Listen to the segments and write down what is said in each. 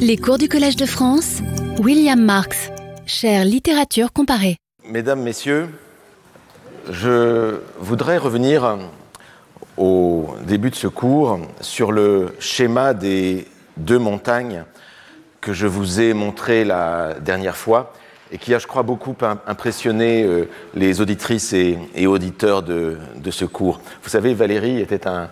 Les cours du Collège de France, William Marx, chère littérature comparée. Mesdames, Messieurs, je voudrais revenir au début de ce cours sur le schéma des deux montagnes que je vous ai montré la dernière fois et qui a, je crois, beaucoup impressionné euh, les auditrices et, auditeurs de, ce cours. Vous savez, Valérie était un,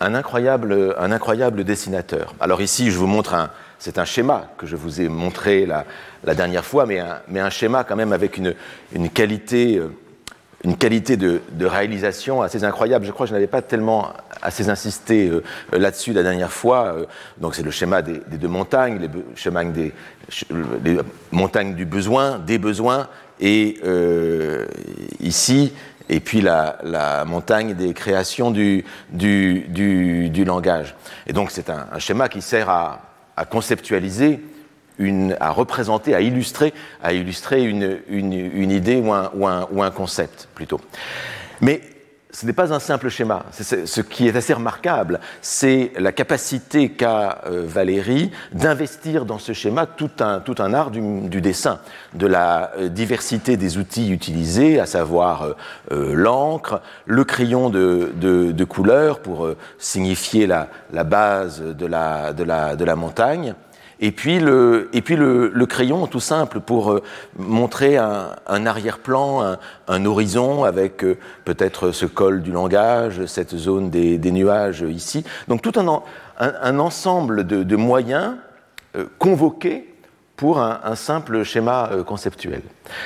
incroyable, un incroyable dessinateur. Alors ici, je vous montre un, c'est un schéma que je vous ai montré la, dernière fois, mais un, schéma quand même avec une, qualité euh, une qualité de, réalisation assez incroyable. Je crois que je n'avais pas tellement assez insisté euh, là-dessus la dernière fois. Euh, donc c'est le schéma des, deux montagnes, les, montagnes du besoin, des besoins, et euh, ici, et puis la, montagne des créations du, langage. Et donc c'est un, schéma qui sert à, à conceptualiser à représenter, à illustrer, à illustrer une, une, idée ou un, ou, un, concept plutôt. Mais ce n'est pas un simple schéma. ce qui est assez remarquable, c'est la capacité qu'a euh, Valérie d'investir dans ce schéma tout un, tout un art du, dessin, de la euh, diversité des outils utilisés, à savoir euh, l'encre, le crayon de, de, de couleur pour signifier la, la base de la, de la, de la montagne, et puis le, crayon, tout simple, pour euh, montrer un, arrière-plan, un, horizon avec euh, peut-être ce col du langage, cette zone des, nuages ici. Donc tout un, un ensemble de, moyens euh, convoqués pour un, simple schéma conceptuel.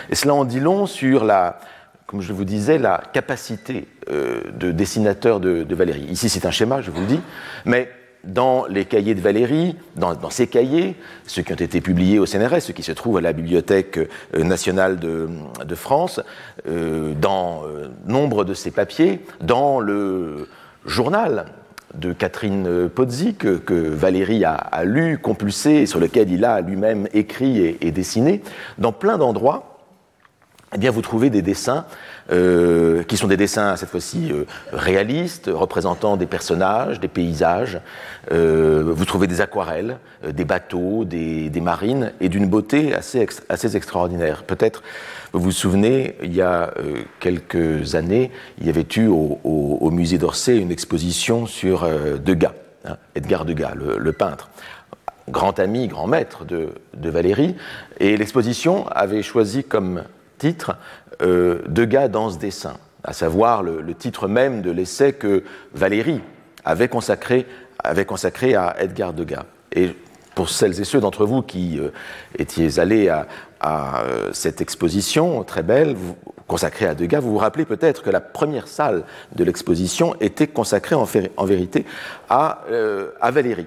Et cela en dit long sur la, comme je vous disais, la capacité de dessinateur de, de Valérie. Ici, c'est un schéma, je vous le dis, mais dans les cahiers de Valérie, dans, ces cahiers, ceux qui ont été publiés au CNRS, ceux qui se trouvent à la Bibliothèque euh, nationale de, France, euh, dans euh, nombre de ces papiers, dans le journal de Catherine Pozzi que, Valérie a, lu, compulsé, sur lequel il a lui-même écrit et, et, dessiné, dans plein d'endroits, eh bien, vous trouvez des dessins euh, qui sont des dessins cette fois-ci euh, réalistes, représentant des personnages, des paysages. Euh, vous trouvez des aquarelles, des bateaux, des, marines, et d'une beauté assez, assez extraordinaire. Peut-être vous vous souvenez, il y a quelques années, il y avait eu au, musée d'Orsay une exposition sur Degas, hein, Edgar Degas, le, peintre grand ami, grand maître de, de Valérie, et l'exposition avait choisi comme titre euh, Degas dans ce dessin, à savoir le, titre même de l'essai que Valérie avait consacré, avait consacré à Edgar Degas. Et pour celles et ceux d'entre vous qui euh, étiez allés à, euh, cette exposition très belle, consacrée à Degas, vous vous rappelez peut-être que la première salle de l'exposition était consacrée en, vérité à, à, Valérie,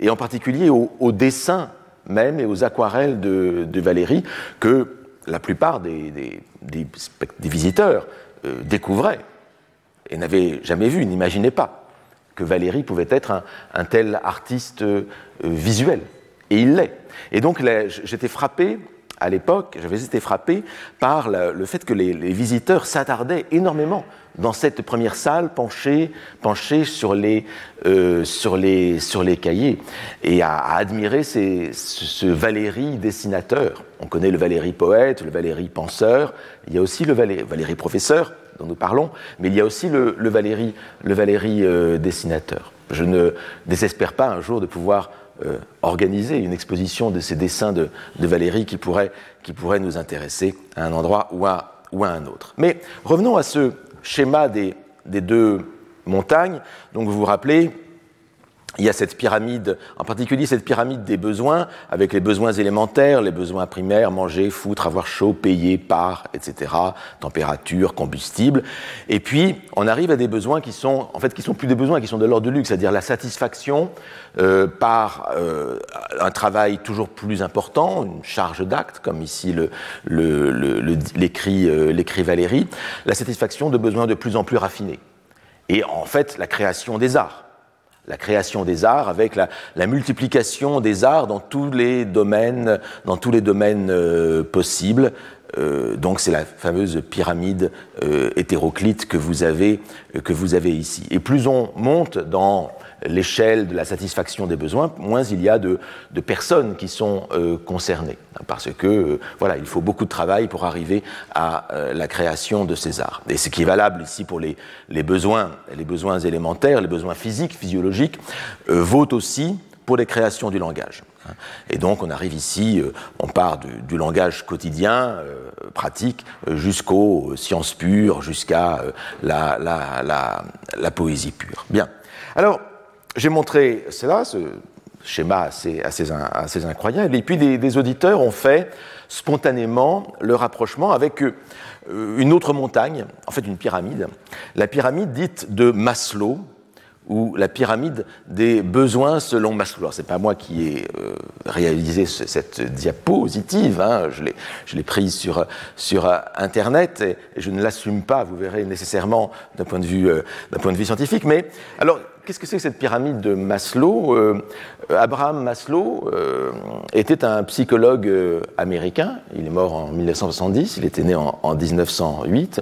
et en particulier au, dessin même et aux aquarelles de, de Valérie que la plupart des, visiteurs euh, découvraient et n'avaient jamais vu, n'imaginaient pas que Valérie pouvait être un, tel artiste euh, visuel. Et il l'est. Et donc j'étais frappé à l'époque, j'avais été frappé par le fait que les, visiteurs s'attardaient énormément dans cette première salle, les, euh, sur, les, cahiers, et à, admirer ce, Valérie dessinateur. On connaît le Valérie poète, le Valérie penseur, il y a aussi le Valérie, professeur, dont nous parlons, mais il y a aussi le, Valérie, le Valérie euh, dessinateur. Je ne désespère pas un jour de pouvoir euh, organiser une exposition de ces dessins de, Valérie qui pourrait, nous intéresser à un endroit ou à, ou à un autre. Mais revenons à ce schéma des, des deux montagnes. Donc vous vous rappelez, il y a cette pyramide, en particulier cette pyramide des besoins, avec les besoins élémentaires, les besoins primaires, manger, foutre, avoir chaud, payer, par, etc., température, combustible. Et puis, on arrive à des besoins qui sont, en fait, qui sont plus des besoins, qui sont de l'ordre de luxe, c'est-à-dire la satisfaction euh, par euh, un travail toujours plus important, une charge d'acte, comme ici l'écrit le, le, Valérie, la satisfaction de besoins de plus en plus raffinés. Et en fait, la création des arts la création des arts, avec la, multiplication des arts dans tous les domaines, dans tous les domaines euh, possibles, donc c'est la fameuse pyramide hétéroclite que vous, avez, que vous avez ici. Et plus on monte dans l'échelle de la satisfaction des besoins, moins il y a de, personnes qui sont euh, concernées. Parce que, euh, voilà, il faut beaucoup de travail pour arriver à euh, la création de ces arts. Et ce qui est valable ici pour les, besoins, les besoins élémentaires, les besoins physiques, physiologiques, vaut aussi pour les créations du langage. Et donc on arrive ici, on part du, langage quotidien, pratique, jusqu'aux sciences pures, jusqu'à la, la, poésie pure. Bien. Alors, j'ai montré cela, ce schéma assez, assez, incroyable, et puis des, auditeurs ont fait spontanément le rapprochement avec euh, une autre montagne, en fait une pyramide, la pyramide dite de Maslow, ou la pyramide des besoins selon Maslow. Ce n'est pas moi qui ai euh, réalisé cette diapositive, hein, je l'ai prise sur, sur Internet et, je ne l'assume pas, vous verrez nécessairement d'un point, de vue, euh, point de vue scientifique. Mais alors, qu'est-ce que c'est que cette pyramide de Maslow euh, Abraham Maslow euh, était un psychologue euh, américain. Il est mort en 1970, il était né en, 1908.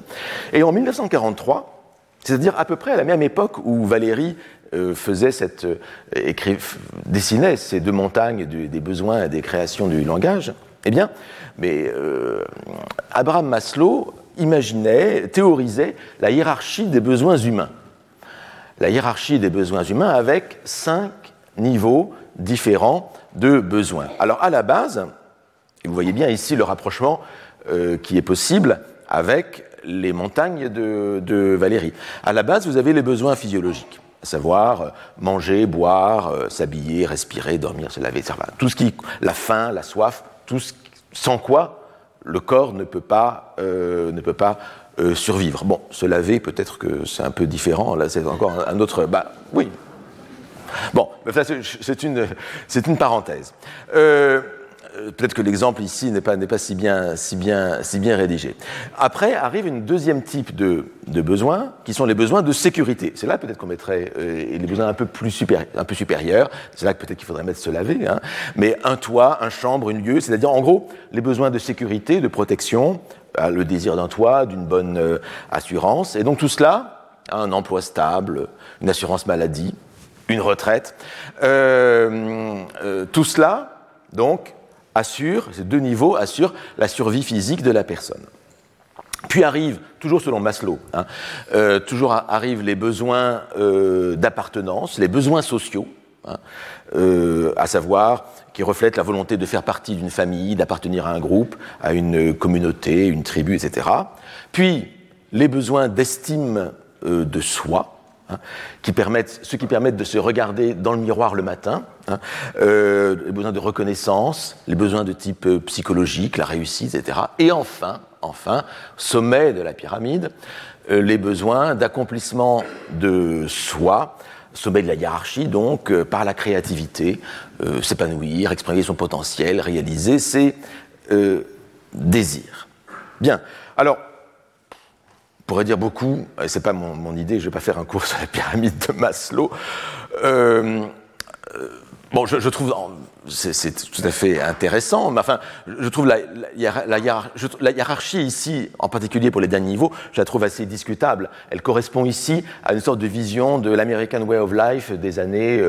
Et en 1943, c'est-à-dire à peu près à la même époque où Valérie faisait cette, dessinait ces deux montagnes des besoins et des créations du langage, eh bien, mais, Abraham Maslow imaginait, théorisait la hiérarchie des besoins humains la hiérarchie des besoins humains avec cinq niveaux différents de besoins. Alors à la base, vous voyez bien ici le rapprochement euh, qui est possible avec les montagnes de, Valérie. À la base, vous avez les besoins physiologiques, à savoir euh, manger, boire, euh, s'habiller, respirer, dormir, se laver, etc. Tout ce qui, la faim, la soif, tout ce, sans quoi le corps ne peut ne peut pas euh, survivre. Bon, se laver, peut-être que c'est un peu différent. Là, c'est encore un autre. Bah, oui. Bon, c'est une, c'est une parenthèse. Euh, peut-être que l'exemple ici n'est pas, n'est pas si, bien, si, bien, si bien rédigé. Après arrive une deuxième type de, de besoins, qui sont les besoins de sécurité. C'est là peut-être qu'on mettrait euh, les besoins un peu plus supérieurs. Un peu supérieurs. C'est là que peut-être qu'il faudrait mettre se laver. Hein. Mais un toit, un chambre, une lieu, c'est-à-dire en gros les besoins de sécurité, de protection, le désir d'un toit, d'une bonne euh, assurance. Et donc tout cela, un emploi stable, une assurance maladie, une retraite, euh, euh, tout cela, donc, assure, ces deux niveaux assurent la survie physique de la personne. Puis arrivent, toujours selon Maslow, hein, toujours arrivent les besoins d'appartenance, les besoins sociaux, hein, à savoir qui reflète la volonté de faire partie d'une famille, d'appartenir à un groupe, à une communauté, une tribu, etc. Puis les besoins d'estime euh, de soi, hein, qui permettent, ceux qui permettent de se regarder dans le miroir le matin, hein, euh, les besoins de reconnaissance, les besoins de type euh, psychologique, la réussite, etc. Et enfin, enfin, sommet de la pyramide, les besoins d'accomplissement de soi, sommet de la hiérarchie, donc, euh, par la créativité, euh, s'épanouir, exprimer son potentiel, réaliser ses euh, désirs. Bien. Alors, on pourrait dire beaucoup, c'est pas mon, idée, je vais pas faire un cours sur la pyramide de Maslow. bon, je, je trouve c'est tout à fait intéressant, mais enfin, je trouve la, hiérarchie ici, en particulier pour les derniers niveaux, je la trouve assez discutable. Elle correspond ici à une sorte de vision de l'American Way of Life des années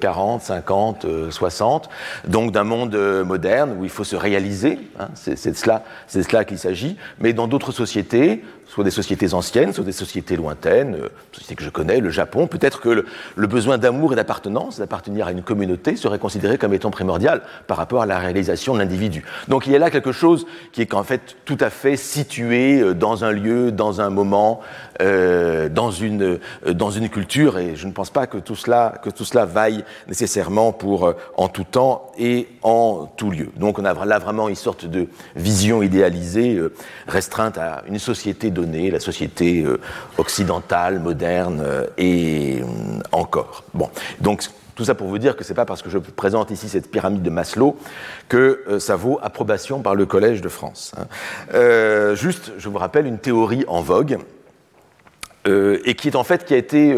40, 50, 60, donc d'un monde euh, moderne où il faut se réaliser, hein, c'est de cela, cela qu'il s'agit, mais dans d'autres sociétés, soit des sociétés anciennes, soit des sociétés lointaines, euh, sociétés que je connais, le Japon, peut-être que le, besoin d'amour et d'appartenance, d'appartenir à une communauté, serait considéré comme étant primordial par rapport à la réalisation de l'individu. Donc il y a là quelque chose qui est en fait tout à fait situé euh, dans un lieu, dans un moment, euh, dans, une, dans une culture, et je ne pense pas que tout cela, que tout cela vaille nécessairement pour en tout temps et en tout lieu. Donc on a là vraiment une sorte de vision idéalisée, restreinte à une société de la société euh, occidentale, moderne euh, et euh, encore. Bon, donc tout ça pour vous dire que ce n'est pas parce que je présente ici cette pyramide de Maslow que ça vaut approbation par le Collège de France. Hein. juste, je vous rappelle une théorie en vogue et qui est en fait qui a été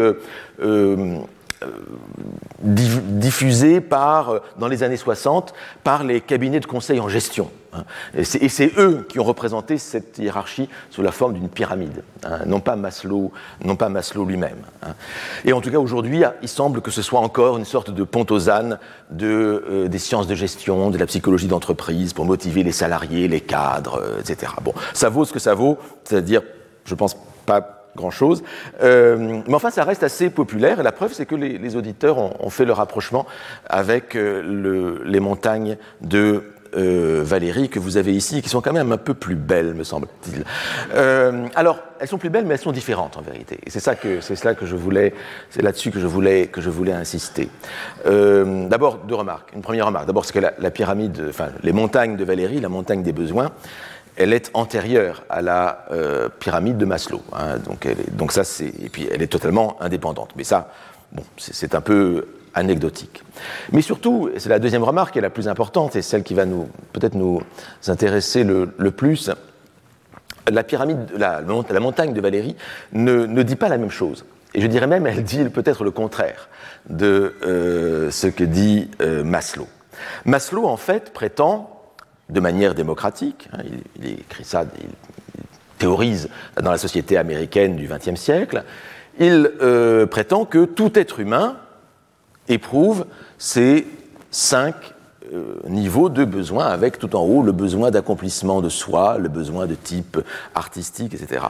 diffusée par, dans les années 60 par les cabinets de conseil en gestion. Hein. Et c'est eux qui ont représenté cette hiérarchie sous la forme d'une pyramide, hein, non pas Maslow, non pas Maslow lui-même. Hein. Et en tout cas, aujourd'hui, il semble que ce soit encore une sorte de pont aux ânes euh, des sciences de gestion, de la psychologie d'entreprise pour motiver les salariés, les cadres, euh, etc. Bon, ça vaut ce que ça vaut, c'est-à-dire, je pense pas grand-chose. Euh, mais enfin, ça reste assez populaire. Et la preuve, c'est que les, auditeurs ont, fait le rapprochement avec le, les montagnes de euh, Valérie que vous avez ici, qui sont quand même un peu plus belles, me semble-t-il. Euh, alors, elles sont plus belles, mais elles sont différentes en vérité. Et c'est ça que c'est cela que je voulais, c'est là-dessus que je voulais que je voulais insister. Euh, d'abord, deux remarques. Une première remarque. D'abord, c'est que la, pyramide, enfin, les montagnes de Valérie, la montagne des besoins, elle est antérieure à la pyramide de Maslow. Hein. donc, elle donc ça, c'est et puis elle est totalement indépendante. Mais ça, bon, c'est un peu anecdotique. Mais surtout, et c'est la deuxième remarque est la plus importante et celle qui va nous peut-être nous intéresser le, plus, la pyramide, la, la, montagne de Valérie ne, ne, dit pas la même chose. Et je dirais même, elle dit peut-être le contraire de euh, ce que dit euh, Maslow. Maslow, en fait, prétend, de manière démocratique, hein, il, écrit ça, il, théorise dans la société américaine du XXe siècle, il euh, prétend que tout être humain éprouve ces cinq euh, niveaux de besoins, avec tout en haut le besoin d'accomplissement de soi, le besoin de type artistique, etc.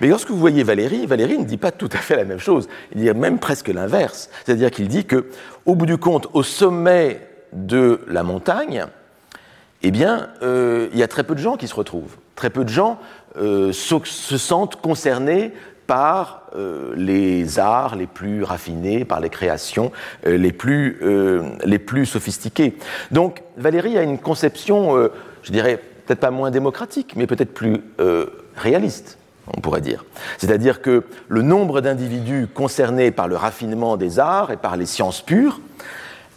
Mais lorsque vous voyez Valérie, Valérie ne dit pas tout à fait la même chose. Il dit même presque l'inverse. C'est-à-dire qu'il dit que, au bout du compte, au sommet de la montagne, eh bien, euh, il y a très peu de gens qui se retrouvent. Très peu de gens euh, se sentent concernés par euh, les arts les plus raffinés, par les créations euh, les, plus, euh, les plus sophistiquées. Donc Valérie a une conception, je dirais, peut-être pas moins démocratique, mais peut-être plus réaliste on pourrait dire. C'est-à-dire que le nombre d'individus concernés par le raffinement des arts et par les sciences pures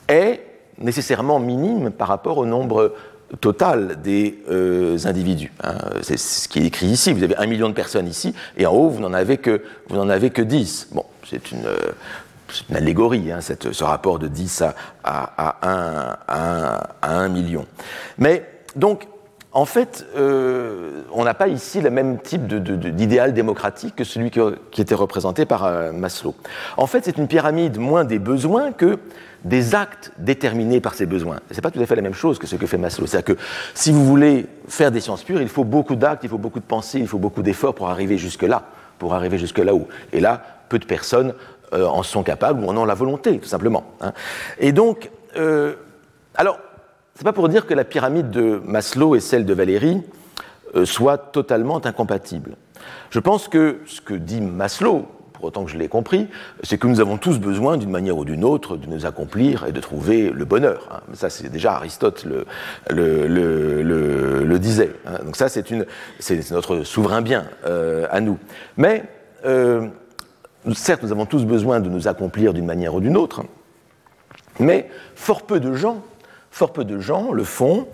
est nécessairement minime par rapport au nombre total des euh, individus. Hein. C'est ce qui est écrit ici. Vous avez un million de personnes ici, et en haut, vous n'en avez que, vous n'en avez que 10. Bon, c'est une, euh, allégorie, hein, ce rapport de 10 à, à, à, 1, à, million. Mais donc, en fait, euh, on n'a pas ici le même type d'idéal démocratique que celui qui était représenté par Maslow. En fait, c'est une pyramide moins des besoins que des actes déterminés par ses besoins. Ce n'est pas tout à fait la même chose que ce que fait Maslow. C'est-à-dire que si vous voulez faire des sciences pures, il faut beaucoup d'actes, il faut beaucoup de pensées, il faut beaucoup d'efforts pour arriver jusque-là, pour arriver jusque là où. Et là, peu de personnes euh, en sont capables ou en ont la volonté, tout simplement. Hein. Et donc, euh, alors, c'est pas pour dire que la pyramide de Maslow et celle de Valérie euh, soient totalement incompatibles. Je pense que ce que dit Maslow, autant que je l'ai compris, c'est que nous avons tous besoin, d'une manière ou d'une autre, de nous accomplir et de trouver le bonheur. Hein. Ça, c'est déjà Aristote le, le, disait. Hein. Donc ça, c'est notre souverain bien euh, à nous. Mais, euh, certes, nous avons tous besoin de nous accomplir d'une manière ou d'une autre, mais fort peu de gens, fort peu de gens le font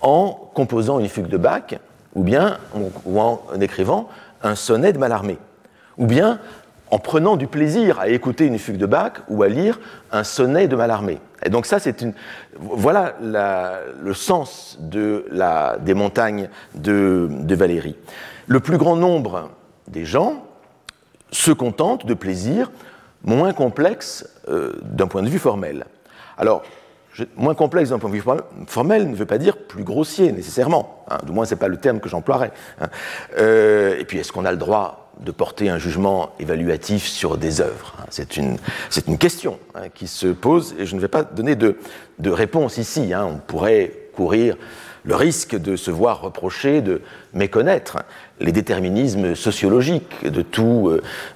en composant une fugue de Bach, ou bien ou en écrivant un sonnet de Mallarmé, ou bien en prenant du plaisir à écouter une fugue de Bach ou à lire un sonnet de Mallarmé. Et donc ça, c'est une, voilà le sens de la, des montagnes de, de, Valérie. Le plus grand nombre des gens se contentent de plaisirs moins complexes euh, d'un point de vue formel. Alors, moins complexe d'un point de vue formel ne veut pas dire plus grossier nécessairement. Hein, du moins, ce n'est pas le terme que j'emploierais. Hein. Euh, et puis, est-ce qu'on a le droit de porter un jugement évaluatif sur des œuvres C'est une, une, question hein, qui se pose et je ne vais pas donner de, de réponse ici. Hein. On pourrait courir le risque de se voir reprocher de méconnaître les déterminismes sociologiques de tout,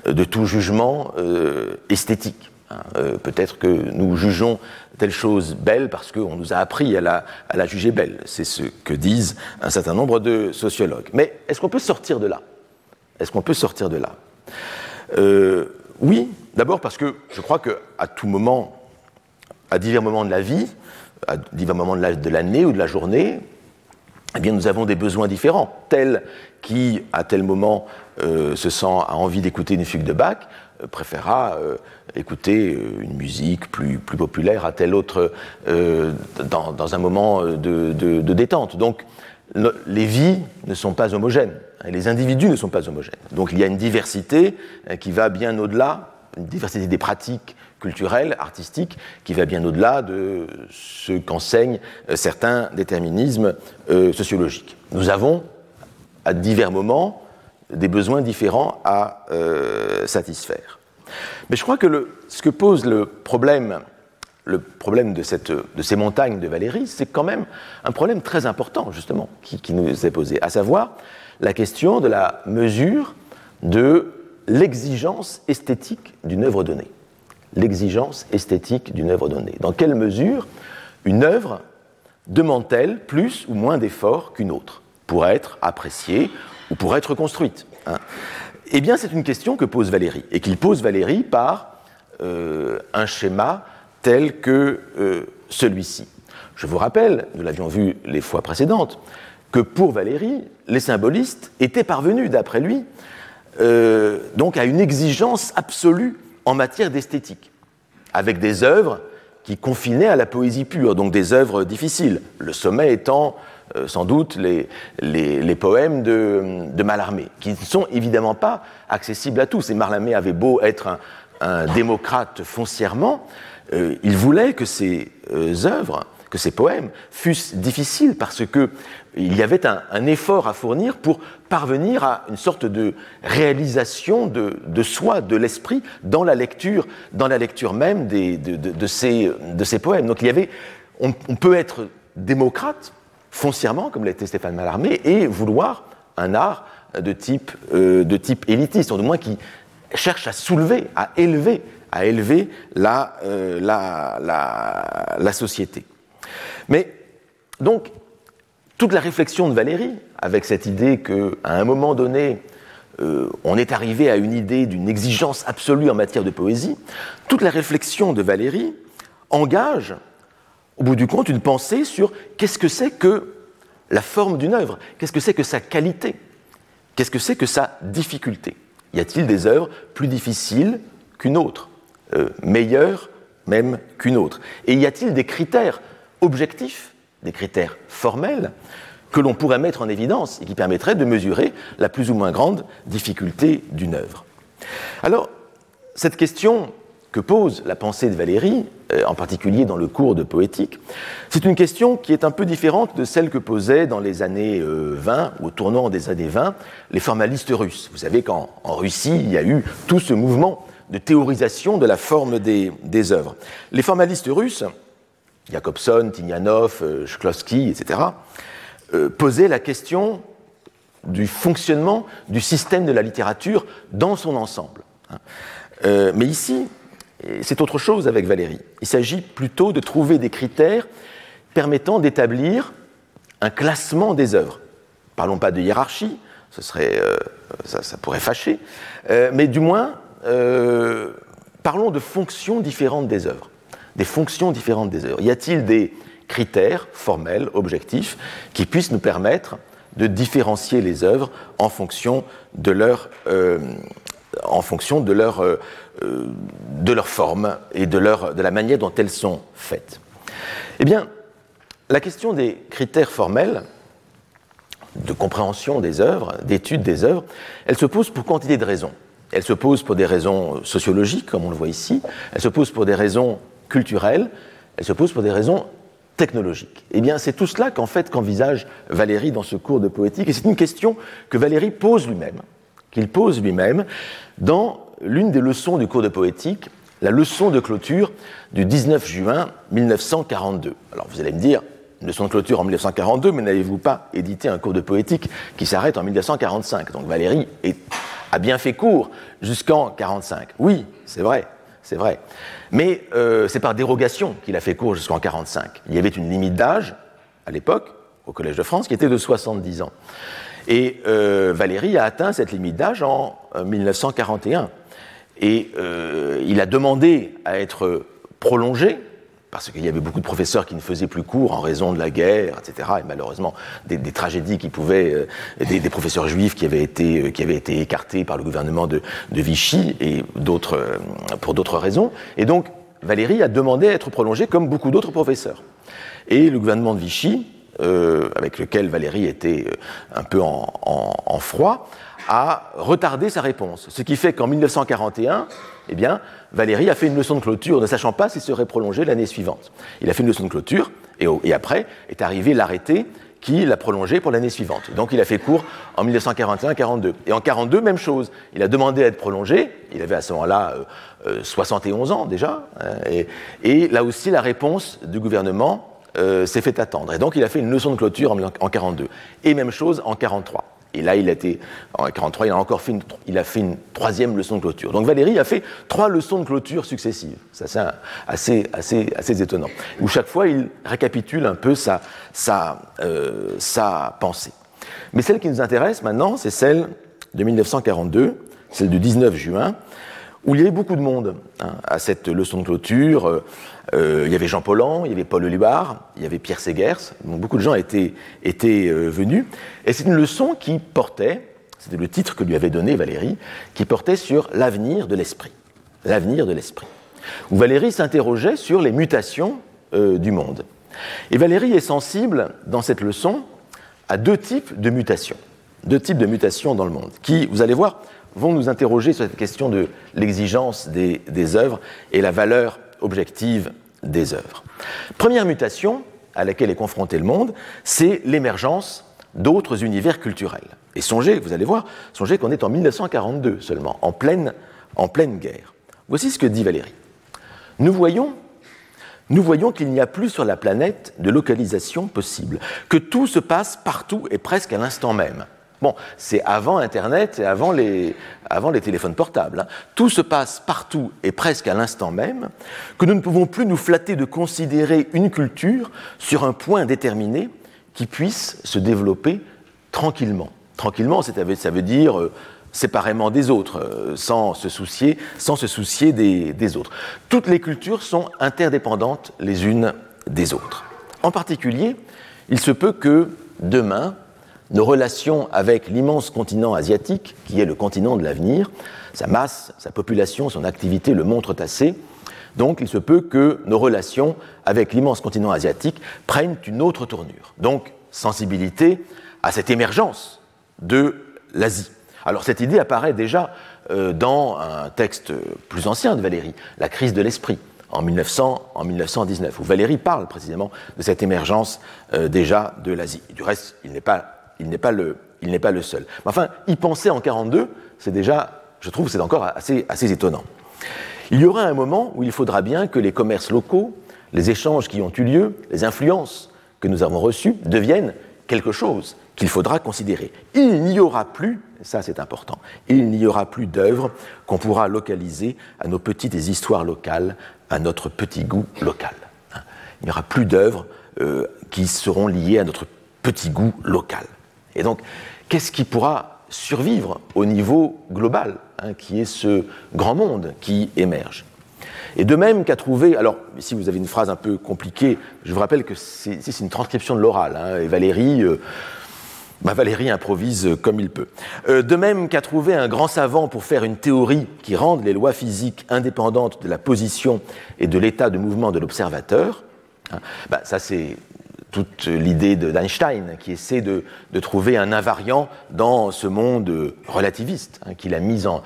euh, de tout jugement euh, esthétique. Hein. Euh, peut-être que nous jugeons telle chose belle parce qu'on nous a appris à la, à la juger belle. C'est ce que disent un certain nombre de sociologues. Mais est-ce qu'on peut sortir de là? Est-ce qu'on peut sortir de là euh, Oui, d'abord parce que je crois qu'à tout moment, à divers moments de la vie, à divers moments de l'année ou de la journée, eh bien, nous avons des besoins différents. Tel qui, à tel moment, euh, se sent a envie d'écouter une fugue de Bach, préférera écouter une musique plus, populaire à tel autre dans, un moment de détente. Donc, les vies ne sont pas homogènes, les individus ne sont pas homogènes. Donc il y a une diversité qui va bien au-delà, une diversité des pratiques culturelles, artistiques, qui va bien au-delà de ce qu'enseignent euh, certains déterminismes euh, sociologiques. Nous avons, à divers moments, des besoins différents à euh, satisfaire. Mais je crois que ce que pose le problème le problème de, ces montagnes de Valérie, c'est quand même un problème très important, justement, qui, nous est posé, à savoir la question de la mesure de l'exigence esthétique d'une œuvre donnée. L'exigence esthétique d'une œuvre donnée. Dans quelle mesure une œuvre demande-t-elle plus ou moins d'efforts qu'une autre pour être appréciée ou pour être construite hein? Eh bien, c'est une question que pose Valérie, et qu'il pose Valérie par euh, un schéma tel que euh, celui-ci. Je vous rappelle, nous l'avions vu les fois précédentes, que pour Valéry, les symbolistes étaient parvenus, d'après lui, euh, donc à une exigence absolue en matière d'esthétique, avec des œuvres qui confinaient à la poésie pure, donc des œuvres difficiles, le sommet étant euh, sans doute les, les, poèmes de, de, Mallarmé, qui ne sont évidemment pas accessibles à tous. Et Mallarmé avait beau être un démocrate foncièrement, euh, il voulait que ces euh, œuvres, que ces poèmes fussent difficiles parce qu'il y avait un, effort à fournir pour parvenir à une sorte de réalisation de, soi, de l'esprit, dans la lecture, dans la lecture même de, ces, poèmes. Donc il y avait, on, peut être démocrate foncièrement, comme l'était Stéphane Mallarmé, et vouloir un art de type, euh, de type élitiste, ou du moins qui cherche à soulever, à élever à élever euh, la, société. Mais donc, toute la réflexion de Valérie, avec cette idée qu'à un moment donné, euh, on est arrivé à une idée d'une exigence absolue en matière de poésie, toute la réflexion de Valérie engage, au bout du compte, une pensée sur qu'est-ce que c'est que la forme d'une œuvre, qu'est-ce que c'est que sa qualité, qu'est-ce que c'est que sa difficulté. Y a-t-il des œuvres plus difficiles qu'une autre? Euh, meilleure même qu'une autre Et y a-t-il des critères objectifs, des critères formels, que l'on pourrait mettre en évidence et qui permettraient de mesurer la plus ou moins grande difficulté d'une œuvre? Alors, cette question que pose la pensée de Valérie, euh, en particulier dans le cours de poétique, c'est une question qui est un peu différente de celle que posaient dans les années 20, euh, au tournant des années 20, les formalistes russes. Vous savez qu'en Russie, il y a eu tout ce mouvement de théorisation de la forme des, œuvres. Les formalistes russes, Jakobson, Tignanov, euh, Shklovsky, etc., euh, posaient la question du fonctionnement du système de la littérature dans son ensemble. Hein. Euh, mais ici, c'est autre chose avec Valérie. Il s'agit plutôt de trouver des critères permettant d'établir un classement des œuvres. Parlons pas de hiérarchie, ce serait, ça, pourrait fâcher, mais du moins euh, parlons de fonctions différentes des œuvres. Des fonctions différentes des œuvres. Y a-t-il des critères formels, objectifs, qui puissent nous permettre de différencier les œuvres en fonction de leur, euh, euh, forme et de, de la manière dont elles sont faites? Eh bien, la question des critères formels de compréhension des œuvres, d'étude des œuvres, elle se pose pour quantité de raisons. Elle se pose pour des raisons sociologiques, comme on le voit ici, elle se pose pour des raisons culturelles, elle se pose pour des raisons technologiques. Eh bien, c'est tout cela qu'en fait qu'envisage Valérie dans ce cours de poétique, et c'est une question que Valérie pose lui-même, qu'il pose lui-même dans l'une des leçons du cours de poétique, la leçon de clôture du 19 juin 1942. Alors vous allez me dire, une leçon de clôture en 1942, mais n'avez-vous pas édité un cours de poétique qui s'arrête en 1945 Donc Valérie est a bien fait court jusqu'en 45. Oui, c'est vrai, c'est vrai. Mais euh, c'est par dérogation qu'il a fait court jusqu'en 45. Il y avait une limite d'âge, à l'époque, au Collège de France, qui était de 70 ans. Et euh, Valéry a atteint cette limite d'âge en 1941. Euh, Et il a demandé à être prolongé parce qu'il y avait beaucoup de professeurs qui ne faisaient plus cours en raison de la guerre, etc. Et malheureusement, des, tragédies qui pouvaient, euh, des, professeurs juifs qui avaient été, euh, qui avaient été écartés par le gouvernement de, Vichy et d'autres, euh, pour d'autres raisons. Et donc, Valérie a demandé à être prolongée comme beaucoup d'autres professeurs. Et le gouvernement de Vichy, avec lequel Valérie était un peu en, en froid, a retardé sa réponse. Ce qui fait qu'en 1941, eh bien, Valérie a fait une leçon de clôture, ne sachant pas s'il serait prolongé l'année suivante. Il a fait une leçon de clôture, et, après est arrivé l'arrêté qui l'a prolongé pour l'année suivante. Donc il a fait cours en 1941-42. Et en 42, même chose. Il a demandé à être prolongé. Il avait à ce moment-là 71 euh, euh, ans déjà. Hein, et, là aussi, la réponse du gouvernement euh, s'est fait attendre. Et donc il a fait une leçon de clôture en, en 42. Et même chose en 43. Et là, il a été, en 43, il a encore fait une, il a fait une troisième leçon de clôture. Donc Valérie a fait trois leçons de clôture successives. Ça, c'est assez, assez, assez étonnant. Où chaque fois, il récapitule un peu sa, sa, euh, sa pensée. Mais celle qui nous intéresse maintenant, c'est celle de 1942, celle du 19 juin, où il y avait beaucoup de monde hein, à cette leçon de clôture. Euh, euh, il y avait Jean Paulhan, il y avait Paul Lubar, il y avait Pierre Segers. Donc beaucoup de gens étaient, étaient euh, venus. Et c'est une leçon qui portait, c'était le titre que lui avait donné Valérie, qui portait sur l'avenir de l'esprit. L'avenir de l'esprit. Où Valérie s'interrogeait sur les mutations du monde. Et Valérie est sensible dans cette leçon à deux types de mutations. Deux types de mutations dans le monde, qui, vous allez voir, vont nous interroger sur cette question de l'exigence des, œuvres et la valeur objective des œuvres. Première mutation à laquelle est confronté le monde, c'est l'émergence d'autres univers culturels. Et songez, vous allez voir, songez qu'on est en 1942 seulement, en pleine, en pleine guerre. Voici ce que dit Valérie. Nous voyons, nous voyons qu'il n'y a plus sur la planète de localisation possible, que tout se passe partout et presque à l'instant même. Bon, c'est avant Internet et avant les, téléphones portables. Hein. Tout se passe partout et presque à l'instant même, que nous ne pouvons plus nous flatter de considérer une culture sur un point déterminé qui puisse se développer tranquillement. Tranquillement, ça veut dire euh, séparément des autres, euh, sans se soucier, des autres. Toutes les cultures sont interdépendantes les unes des autres. En particulier, il se peut que demain, nos relations avec l'immense continent asiatique, qui est le continent de l'avenir, sa masse, sa population, son activité le montrent assez. Donc il se peut que nos relations avec l'immense continent asiatique prennent une autre tournure. Donc sensibilité à cette émergence de l'Asie. Alors cette idée apparaît déjà euh, dans un texte plus ancien de Valérie, La crise de l'esprit, en, 1900, en 1919, où Valérie parle précisément de cette émergence euh, déjà de l'Asie. Du reste, il n'est pas il n'est pas, le, seul. Enfin, y penser en 42, c'est déjà, je trouve, c'est encore assez, étonnant. Il y aura un moment où il faudra bien que les commerces locaux, les échanges qui ont eu lieu, les influences que nous avons reçues deviennent quelque chose qu'il faudra considérer. Il n'y aura plus, ça c'est important, il n'y aura plus d'œuvres qu'on pourra localiser à nos petites histoires locales, à notre petit goût local. Il n'y aura plus d'œuvres euh, qui seront liées à notre petit goût local. Et donc, qu'est-ce qui pourra survivre au niveau global, hein, qui est ce grand monde qui émerge? Et de même qu'à trouver, alors ici vous avez une phrase un peu compliquée, je vous rappelle que c'est une transcription de l'oral, hein, et Valérie, euh, bah, Valérie improvise comme il peut. Euh, de même qu'à trouver un grand savant pour faire une théorie qui rende les lois physiques indépendantes de la position et de l'état de mouvement de l'observateur, hein, bah, ça c'est toute l'idée d'Einstein, qui essaie de, trouver un invariant dans ce monde relativiste, hein, qu'il a, mis en,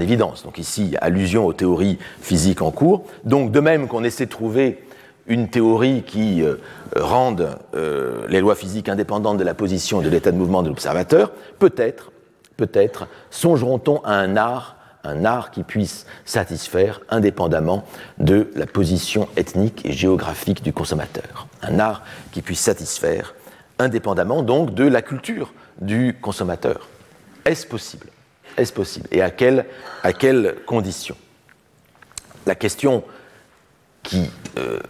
évidence. Donc ici, allusion aux théories physiques en cours. Donc de même qu'on essaie de trouver une théorie qui euh, rende euh, les lois physiques indépendantes de la position et de l'état de mouvement de l'observateur, peut-être, peut-être, songeront-on à un art un art qui puisse satisfaire indépendamment de la position ethnique et géographique du consommateur. Un art qui puisse satisfaire indépendamment donc de la culture du consommateur. Est-ce possible? Est-ce possible? Et à, quelles conditions? La question qui euh,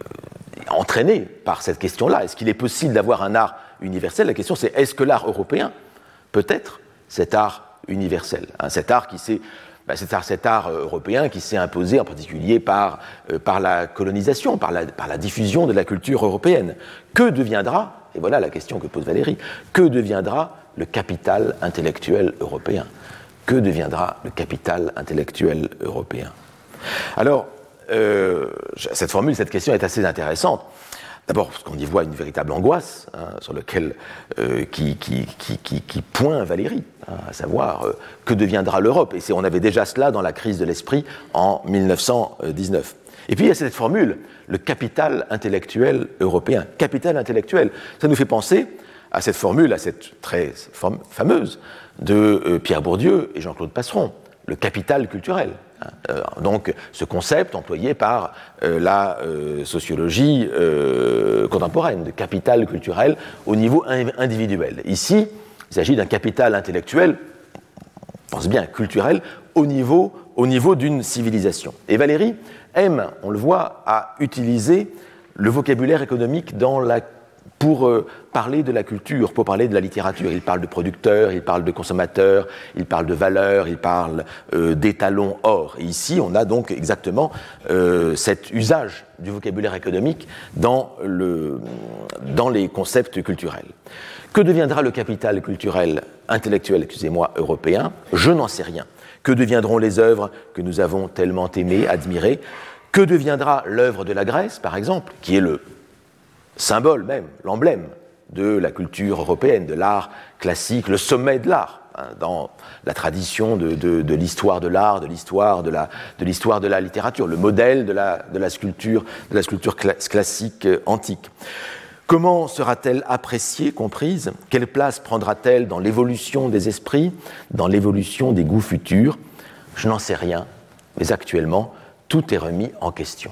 est entraînée par cette question-là, est-ce qu'il est possible d'avoir un art universel? La question c'est est-ce que l'art européen peut être cet art universel, cet art qui s'est bah, c'est cet art européen qui s'est imposé en particulier par, par la colonisation, par la, diffusion de la culture européenne. Que deviendra, et voilà la question que pose Valérie, que deviendra le capital intellectuel européen? Que deviendra le capital intellectuel européen? Alors, cette formule, cette question est assez intéressante. D'abord parce qu'on y voit une véritable angoisse hein, sur lequel, euh, qui, qui, qui, qui, pointe Valérie, hein, à savoir euh, que deviendra l'Europe. Et on avait déjà cela dans la crise de l'esprit en 1919. Et puis il y a cette formule, le capital intellectuel européen. Capital intellectuel, ça nous fait penser à cette formule, à cette très fameuse de euh, Pierre Bourdieu et Jean-Claude Passeron, le capital culturel. Euh, donc ce concept employé par euh, la euh, sociologie contemporaine de capital culturel au niveau individuel. Ici, il s'agit d'un capital intellectuel, on pense bien culturel, au niveau, au niveau d'une civilisation. Et Valérie aime, on le voit, à utiliser le vocabulaire économique dans la pour euh, parler de la culture, pour parler de la littérature. Il parle de producteurs, il parle de consommateurs, il parle de valeurs, il parle euh, d'étalons or. Ici, on a donc exactement euh, cet usage du vocabulaire économique dans, dans les concepts culturels. Que deviendra le capital culturel, intellectuel, excusez-moi, européen? Je n'en sais rien. Que deviendront les œuvres que nous avons tellement aimées, admirées? Que deviendra l'œuvre de la Grèce, par exemple, qui est le symbole même, l'emblème de la culture européenne, de l'art classique, le sommet de l'art, hein, dans la tradition de, l'histoire de l'art, de l'histoire de la, littérature, le modèle de la, de la sculpture, de la sculpture classique euh, antique. Comment sera-t-elle appréciée, comprise? Quelle place prendra-t-elle dans l'évolution des esprits, dans l'évolution des goûts futurs? Je n'en sais rien, mais actuellement, tout est remis en question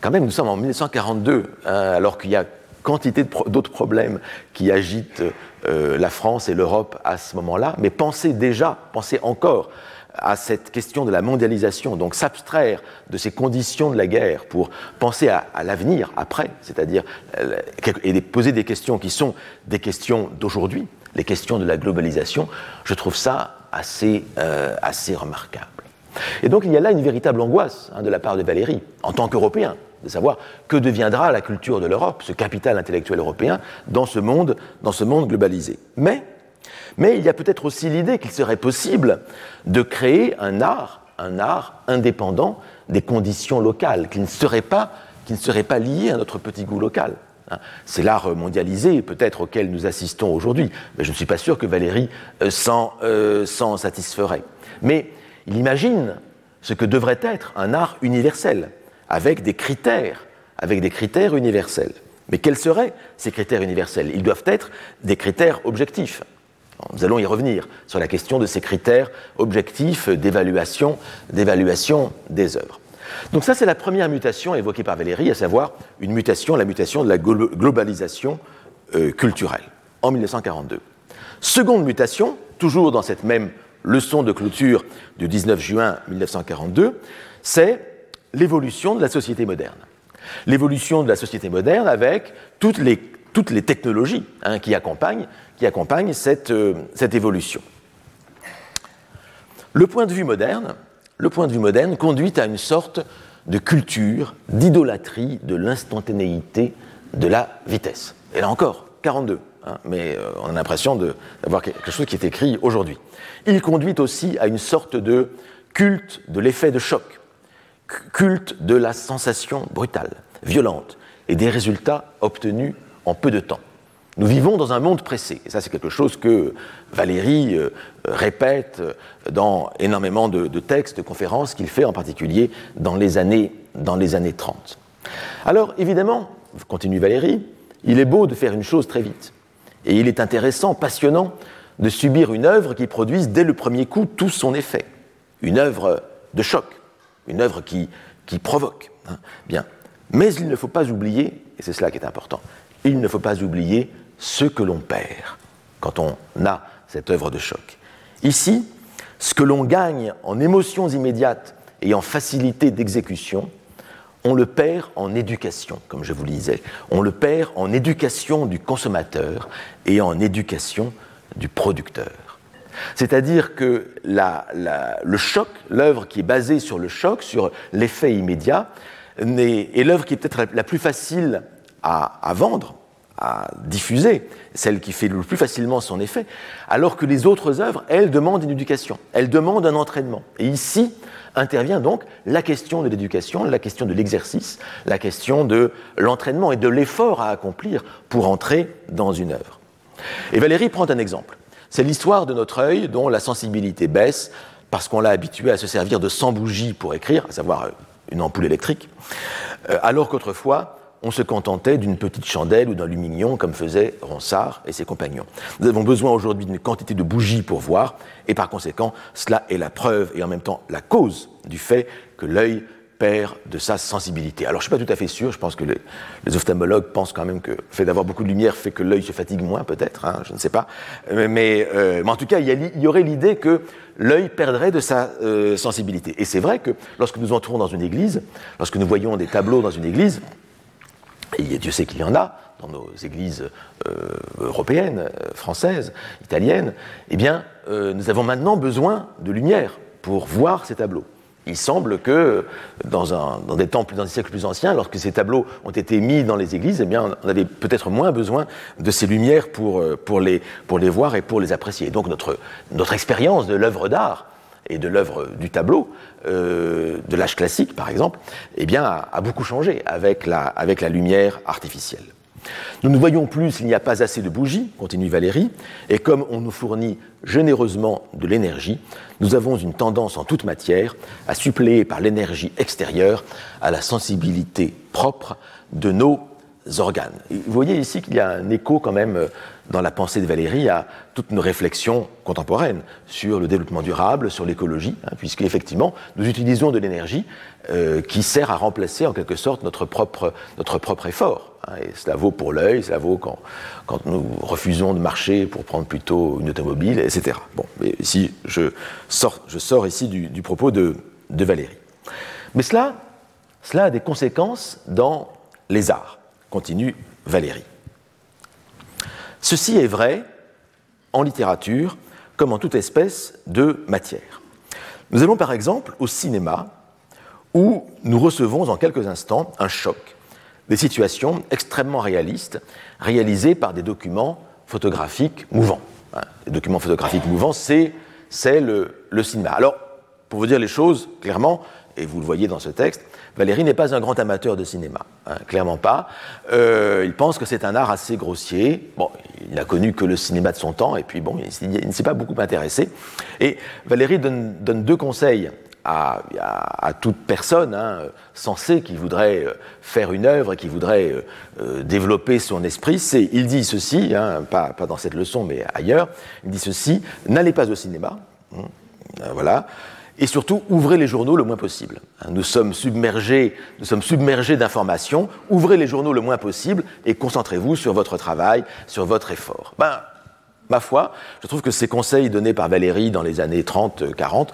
quand même, nous sommes en 1942, hein, alors qu'il y a quantité d'autres problèmes qui agitent euh, la France et l'Europe à ce moment-là, mais pensez déjà, pensez encore à cette question de la mondialisation, donc s'abstraire de ces conditions de la guerre pour penser à, l'avenir après, c'est-à-dire euh, et poser des questions qui sont des questions d'aujourd'hui, les questions de la globalisation, je trouve ça assez, euh, assez remarquable. Et donc il y a là une véritable angoisse hein, de la part de Valérie, en tant qu'Européen, de savoir que deviendra la culture de l'Europe, ce capital intellectuel européen, dans ce monde, dans globalisé. Mais, il y a peut-être aussi l'idée qu'il serait possible de créer un art, un art indépendant des conditions locales, qui ne serait pas, qui lié à notre petit goût local. Hein. C'est l'art mondialisé, peut-être auquel nous assistons aujourd'hui, mais je ne suis pas sûr que Valérie euh, euh, s'en satisferait. Mais il imagine ce que devrait être un art universel, avec des critères, avec des critères universels. Mais quels seraient ces critères universels? Ils doivent être des critères objectifs. Nous allons y revenir sur la question de ces critères objectifs d'évaluation, d'évaluation des œuvres. Donc ça, c'est la première mutation évoquée par Valérie, à savoir une mutation, la mutation de la globalisation euh, culturelle, en 1942. Seconde mutation, toujours dans cette même leçon de clôture du 19 juin 1942, c'est l'évolution de la société moderne. L'évolution de la société moderne avec toutes les, technologies hein, qui accompagnent, euh, cette, évolution. Le point de vue moderne, le point de vue moderne conduit à une sorte de culture, d'idolâtrie de l'instantanéité de la vitesse. Et là encore, 42, hein, mais euh, on a l'impression d'avoir quelque chose qui est écrit aujourd'hui. Il conduit aussi à une sorte de culte de l'effet de choc culte de la sensation brutale, violente, et des résultats obtenus en peu de temps. Nous vivons dans un monde pressé, et ça c'est quelque chose que Valérie euh, répète dans énormément de, textes, de conférences qu'il fait en particulier dans les, années, dans les années 30. Alors évidemment, continue Valérie, il est beau de faire une chose très vite, et il est intéressant, passionnant de subir une œuvre qui produise dès le premier coup tout son effet, une œuvre de choc, une œuvre qui, provoque. Hein. Bien. Mais il ne faut pas oublier, et c'est cela qui est important, il ne faut pas oublier ce que l'on perd quand on a cette œuvre de choc. Ici, ce que l'on gagne en émotions immédiates et en facilité d'exécution, on le perd en éducation, comme je vous le disais. On le perd en éducation du consommateur et en éducation du producteur. C'est-à-dire que le choc, l'œuvre qui est basée sur le choc, sur l'effet immédiat, est, l'œuvre qui est peut-être la, plus facile à, vendre, à diffuser, celle qui fait le plus facilement son effet, alors que les autres œuvres, elles, demandent une éducation, elles demandent un entraînement. Et ici intervient donc la question de l'éducation, la question de l'exercice, la question de l'entraînement et de l'effort à accomplir pour entrer dans une œuvre. Et Valérie prend un exemple. C'est l'histoire de notre œil dont la sensibilité baisse parce qu'on l'a habitué à se servir de 100 bougies pour écrire, à savoir euh, une ampoule électrique, euh, alors qu'autrefois, on se contentait d'une petite chandelle ou d'un lumignon comme faisaient Ronsard et ses compagnons. Nous avons besoin aujourd'hui d'une quantité de bougies pour voir, et par conséquent, cela est la preuve et en même temps la cause du fait que l'œil perd de sa sensibilité. Alors je ne suis pas tout à fait sûr, je pense que les, ophtalmologues pensent quand même que le fait d'avoir beaucoup de lumière fait que l'œil se fatigue moins peut-être, hein, je ne sais pas. Euh, mais, en tout cas, il y, aurait l'idée que l'œil perdrait de sa euh, sensibilité. Et c'est vrai que lorsque nous entrons dans une église, lorsque nous voyons des tableaux dans une église, et Dieu sait qu'il y en a dans nos églises euh, européennes, françaises, italiennes, eh bien, nous avons maintenant besoin de lumière pour voir ces tableaux. Il semble que dans, des temps dans des siècles plus anciens, lorsque ces tableaux ont été mis dans les églises, eh bien, on avait peut-être moins besoin de ces lumières pour, euh, les, voir et pour les apprécier. donc notre, notre expérience de l'œuvre d'art et de l'œuvre du tableau, euh, de l'âge classique par exemple, eh bien, a, beaucoup changé avec la, avec la lumière artificielle. Nous ne voyons plus s'il n'y a pas assez de bougies, continue Valérie, et comme on nous fournit généreusement de l'énergie, nous avons une tendance en toute matière à suppléer par l'énergie extérieure à la sensibilité propre de nos organes. vous voyez ici qu'il y a un écho quand même euh, dans la pensée de Valérie à toutes nos réflexions contemporaines sur le développement durable, sur l'écologie, hein, puisque effectivement nous utilisons de l'énergie euh, qui sert à remplacer en quelque sorte notre propre, notre propre effort. Hein, et cela vaut pour l'œil, cela vaut quand, quand nous refusons de marcher pour prendre plutôt une automobile, etc. Bon, mais ici je sors, je sors ici du, du propos de, de Valérie. Mais cela, cela a des conséquences dans les arts continue Valérie. Ceci est vrai en littérature comme en toute espèce de matière. Nous allons par exemple au cinéma où nous recevons en quelques instants un choc, des situations extrêmement réalistes réalisées par des documents photographiques mouvants. Hein, les documents photographiques mouvants, c'est le, le cinéma. Alors, pour vous dire les choses clairement, et vous le voyez dans ce texte, Valéry n'est pas un grand amateur de cinéma, hein, clairement pas. Euh, il pense que c'est un art assez grossier. Bon, il n'a connu que le cinéma de son temps, et puis bon, il, ne s'est pas beaucoup intéressé. Et Valéry donne, deux conseils à, toute personne hein, sensée qui voudrait euh, faire une œuvre, qui voudrait euh, développer son esprit. C'est, il dit ceci, hein, pas, pas, dans cette leçon, mais ailleurs. Il dit ceci n'allez pas au cinéma. voilà et surtout ouvrez les journaux le moins possible. Nous sommes submergés, nous sommes submergés d'informations. Ouvrez les journaux le moins possible et concentrez-vous sur votre travail, sur votre effort. Ben, ma foi, je trouve que ces conseils donnés par Valérie dans les années 30-40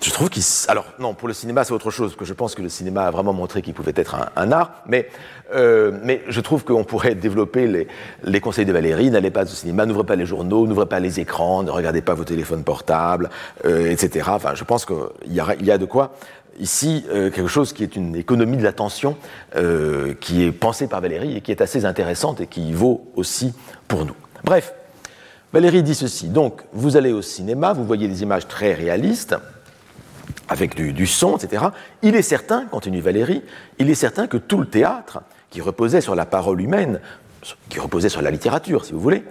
je trouve qu'il. Alors, non, pour le cinéma, c'est autre chose, parce que je pense que le cinéma a vraiment montré qu'il pouvait être un, art, mais, euh, mais je trouve qu'on pourrait développer les, les, conseils de Valérie. N'allez pas au cinéma, n'ouvrez pas les journaux, n'ouvrez pas les écrans, ne regardez pas vos téléphones portables, euh, etc. Enfin, je pense qu'il y, il y a de quoi. Ici, euh, quelque chose qui est une économie de l'attention qui est pensée par Valérie et qui est assez intéressante et qui vaut aussi pour nous. Bref, Valérie dit ceci. Donc, vous allez au cinéma, vous voyez des images très réalistes avec du, son, etc. Il est certain, continue Valérie, il est certain que tout le théâtre, qui reposait sur la parole humaine, qui reposait sur la littérature, si vous voulez,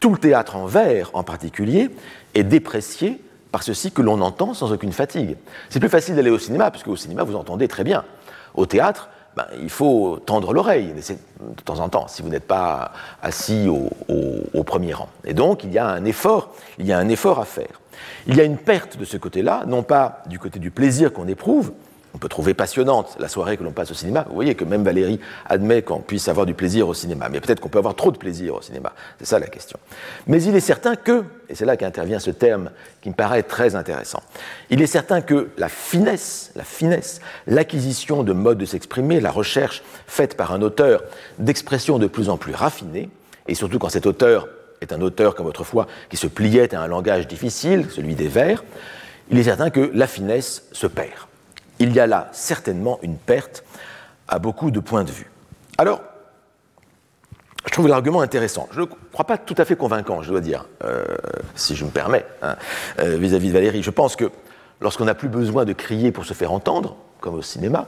tout le théâtre en vers en particulier, est déprécié par ceci que l'on entend sans aucune fatigue. C'est plus facile d'aller au cinéma, puisque au cinéma, vous entendez très bien. Au théâtre, ben, il faut tendre l'oreille de temps en temps, si vous n'êtes pas assis au, au, premier rang. Et donc, il y a un effort, il y a un effort à faire. Il y a une perte de ce côté-là, non pas du côté du plaisir qu'on éprouve, on peut trouver passionnante la soirée que l'on passe au cinéma. Vous voyez que même Valérie admet qu'on puisse avoir du plaisir au cinéma, mais peut-être qu'on peut avoir trop de plaisir au cinéma. C'est ça la question. Mais il est certain que, et c'est là qu'intervient ce terme qui me paraît très intéressant, il est certain que la finesse, la finesse, l'acquisition de modes de s'exprimer, la recherche faite par un auteur d'expressions de plus en plus raffinées, et surtout quand cet auteur est un auteur comme autrefois qui se pliait à un langage difficile, celui des vers, il est certain que la finesse se perd. Il y a là certainement une perte à beaucoup de points de vue. Alors, je trouve l'argument intéressant. Je ne crois pas tout à fait convaincant, je dois dire, euh, si je me permets, hein, euh, vis-à-vis de Valérie. Je pense que lorsqu'on n'a plus besoin de crier pour se faire entendre, comme au cinéma,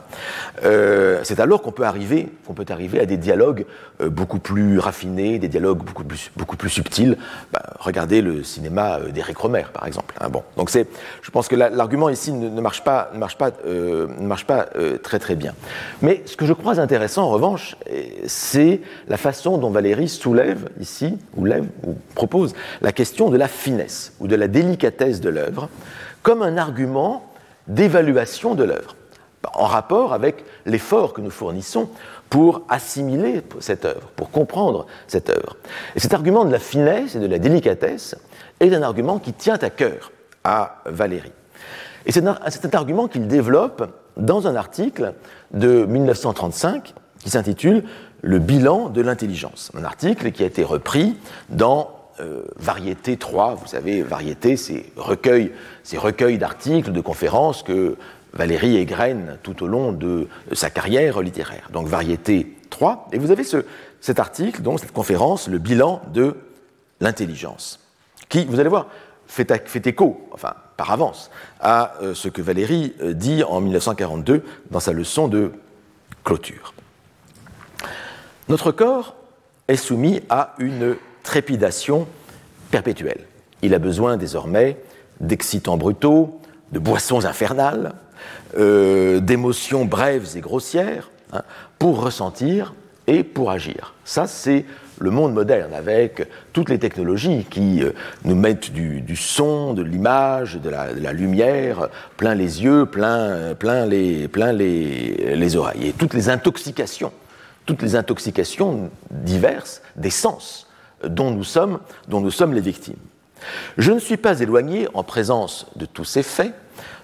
euh, c'est alors qu'on peut arriver, peut arriver à des dialogues euh, beaucoup plus raffinés, des dialogues beaucoup plus, beaucoup plus subtils. Bah, regardez le cinéma euh, d'Éric Romer, par exemple. Hein, bon, donc je pense que l'argument ici ne, ne, marche pas, ne marche pas, ne marche pas très très bien. Mais ce que je crois intéressant, en revanche, c'est la façon dont Valérie soulève ici, ou lève, ou propose la question de la finesse ou de la délicatesse de l'œuvre comme un argument d'évaluation de l'œuvre en rapport avec l'effort que nous fournissons pour assimiler cette œuvre, pour comprendre cette œuvre. Et cet argument de la finesse et de la délicatesse est un argument qui tient à cœur à Valéry. Et c'est un, argument qu'il développe dans un article de 1935 qui s'intitule Le bilan de l'intelligence. Un article qui a été repris dans euh, Variété 3. Vous savez, Variété, c'est recueil d'articles, de conférences que Valérie égrène tout au long de sa carrière littéraire. Donc Variété 3. Et vous avez ce, cet article, donc cette conférence, le bilan de l'intelligence, qui, vous allez voir, fait, fait, écho, enfin par avance, à euh, ce que Valérie euh, dit en 1942 dans sa leçon de clôture. Notre corps est soumis à une trépidation perpétuelle. Il a besoin désormais d'excitants brutaux, de boissons infernales, euh, d'émotions brèves et grossières hein, pour ressentir et pour agir. Ça, c'est le monde moderne avec toutes les technologies qui euh, nous mettent du, son, de l'image, de, la, lumière, plein les yeux, plein, plein, les, plein les, les oreilles. Et toutes les intoxications, toutes les intoxications diverses des sens dont nous sommes, dont nous sommes les victimes. Je ne suis pas éloigné, en présence de tous ces faits,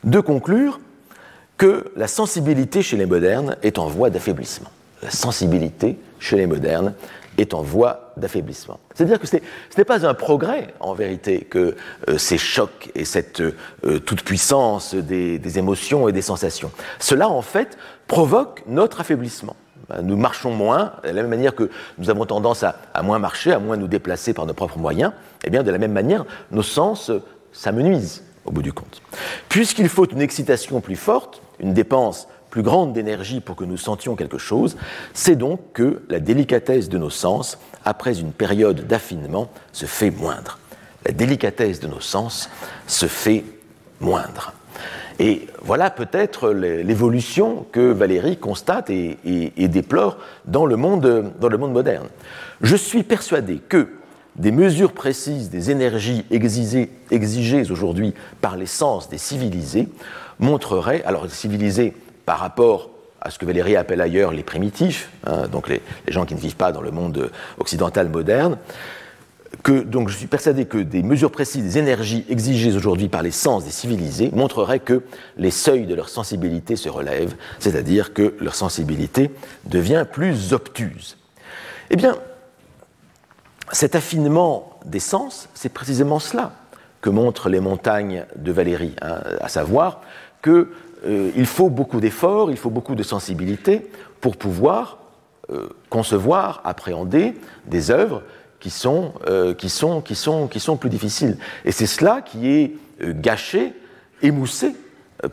de conclure que la sensibilité chez les modernes est en voie d'affaiblissement. La sensibilité chez les modernes est en voie d'affaiblissement. C'est-à-dire que ce n'est pas un progrès, en vérité, que euh, ces chocs et cette euh, toute-puissance des, des, émotions et des sensations. Cela, en fait, provoque notre affaiblissement. Ben, nous marchons moins, de la même manière que nous avons tendance à, à, moins marcher, à moins nous déplacer par nos propres moyens, eh bien de la même manière, nos sens s'amenuisent au bout du compte. Puisqu'il faut une excitation plus forte, une dépense plus grande d'énergie pour que nous sentions quelque chose, c'est donc que la délicatesse de nos sens, après une période d'affinement, se fait moindre. La délicatesse de nos sens se fait moindre. Et voilà peut-être l'évolution que Valérie constate et, déplore dans le, monde, dans le monde moderne. Je suis persuadé que des mesures précises des énergies exigées, aujourd'hui par les sens des civilisés montreraient, alors civilisés par rapport à ce que Valérie appelle ailleurs les primitifs, hein, donc les, les, gens qui ne vivent pas dans le monde occidental moderne, que donc je suis persuadé que des mesures précises des énergies exigées aujourd'hui par les sens des civilisés montreraient que les seuils de leur sensibilité se relèvent, c'est-à-dire que leur sensibilité devient plus obtuse. Eh bien, cet affinement des sens, c'est précisément cela que montrent les montagnes de Valérie, hein, à savoir qu'il euh, faut beaucoup d'efforts, il faut beaucoup de sensibilité pour pouvoir euh, concevoir, appréhender des œuvres qui sont, euh, qui sont, qui sont, plus difficiles. Et c'est cela qui est euh, gâché, émoussé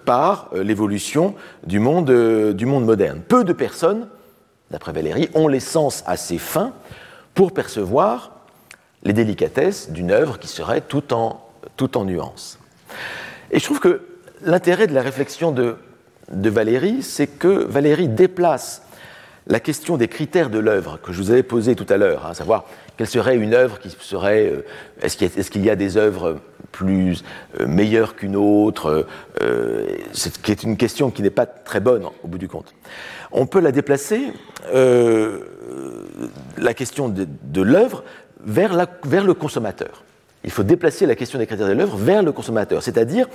par l'évolution du monde, du monde moderne. Peu de personnes, d'après Valérie, ont les sens assez fins pour percevoir les délicatesses d'une œuvre qui serait tout en, tout nuances. Et je trouve que l'intérêt de la réflexion de, de Valérie, c'est que Valérie déplace la question des critères de l'œuvre que je vous avais posée tout à l'heure, hein, à savoir quelle serait une œuvre qui serait. Euh, est-ce qu'il y, y, a des œuvres plus euh, meilleures qu'une autre euh, qui est une question qui n'est pas très bonne au bout du compte. On peut la déplacer, la question de, de l'œuvre, vers, vers le consommateur. Il faut déplacer la question des critères de l'œuvre vers le consommateur, c'est-à-dire,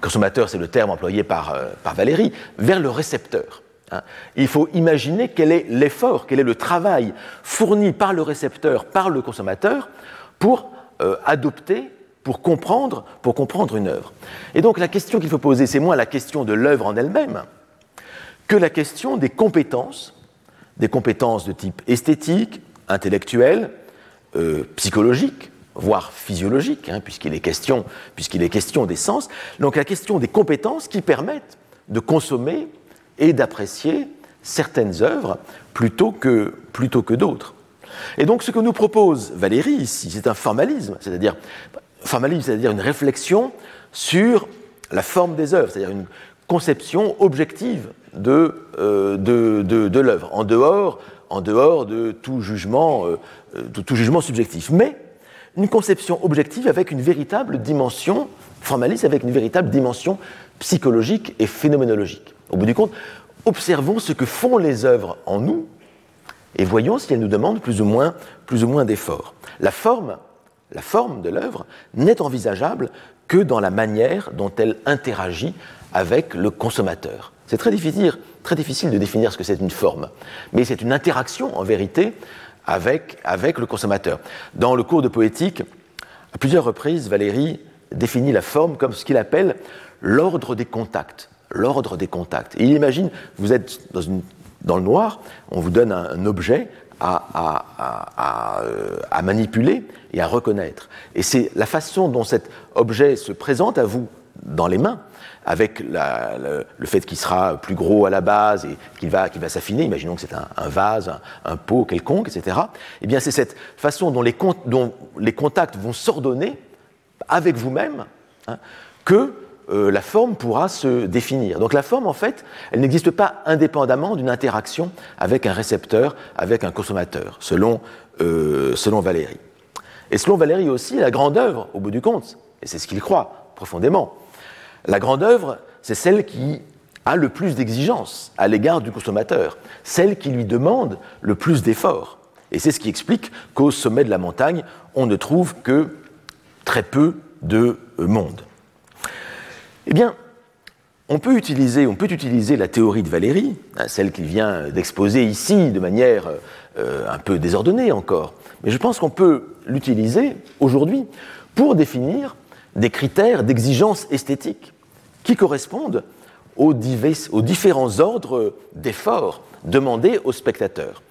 consommateur c'est le terme employé par, par Valérie, vers le récepteur. Hein. Il faut imaginer quel est l'effort, quel est le travail fourni par le récepteur, par le consommateur, pour euh, adopter, pour comprendre, pour comprendre une œuvre. Et donc la question qu'il faut poser, c'est moins la question de l'œuvre en elle-même que la question des compétences, des compétences de type esthétique, intellectuel, euh, psychologique, voire physiologique, hein, puisqu'il est, question, puisqu'il est question des sens. Donc la question des compétences qui permettent de consommer et d'apprécier certaines œuvres plutôt que, plutôt que d'autres. Et donc ce que nous propose Valérie ici, c'est un formalisme, c'est-à-dire formalisme, c'est-à-dire une réflexion sur la forme des œuvres, c'est-à-dire une conception objective de, euh, de, de, l'œuvre, en dehors, en dehors de tout jugement, euh, de tout jugement subjectif. Mais une conception objective avec une véritable dimension formaliste, avec une véritable dimension psychologique et phénoménologique. Au bout du compte, observons ce que font les œuvres en nous et voyons si elles nous demandent plus ou moins, plus ou moins d'efforts. La forme, de l'œuvre n'est envisageable que dans la manière dont elle interagit avec le consommateur. C'est très difficile, très difficile de définir ce que c'est une forme, mais c'est une interaction en vérité avec, avec le consommateur. Dans le cours de poétique, à plusieurs reprises, Valérie définit la forme comme ce qu'il appelle l'ordre des contacts l'ordre des contacts. il imagine, vous êtes dans, le noir, on vous donne un, objet à, euh, à, manipuler et à reconnaître. Et c'est la façon dont cet objet se présente à vous dans les mains, avec le, fait qu'il sera plus gros à la base et qu'il va, s'affiner, imaginons que c'est un, vase, un, pot quelconque, etc., eh bien c'est cette façon dont les, dont les contacts vont s'ordonner avec vous-même hein, que euh, la forme pourra se définir. Donc la forme, en fait, elle n'existe pas indépendamment d'une interaction avec un récepteur, avec un consommateur, selon, euh, selon Valéry. Et selon Valéry aussi, la grande œuvre, au bout du compte, et c'est ce qu'il croit profondément, la grande œuvre, c'est celle qui a le plus d'exigences à l'égard du consommateur, celle qui lui demande le plus d'efforts. Et c'est ce qui explique qu'au sommet de la montagne, on ne trouve que très peu de monde. Eh bien, on peut utiliser, la théorie de Valérie, hein, celle qu'il vient d'exposer ici de manière euh, un peu désordonnée encore, mais je pense qu'on peut l'utiliser aujourd'hui pour définir des critères d'exigence esthétique qui correspondent aux, aux différents ordres d'efforts demandés aux spectateurs.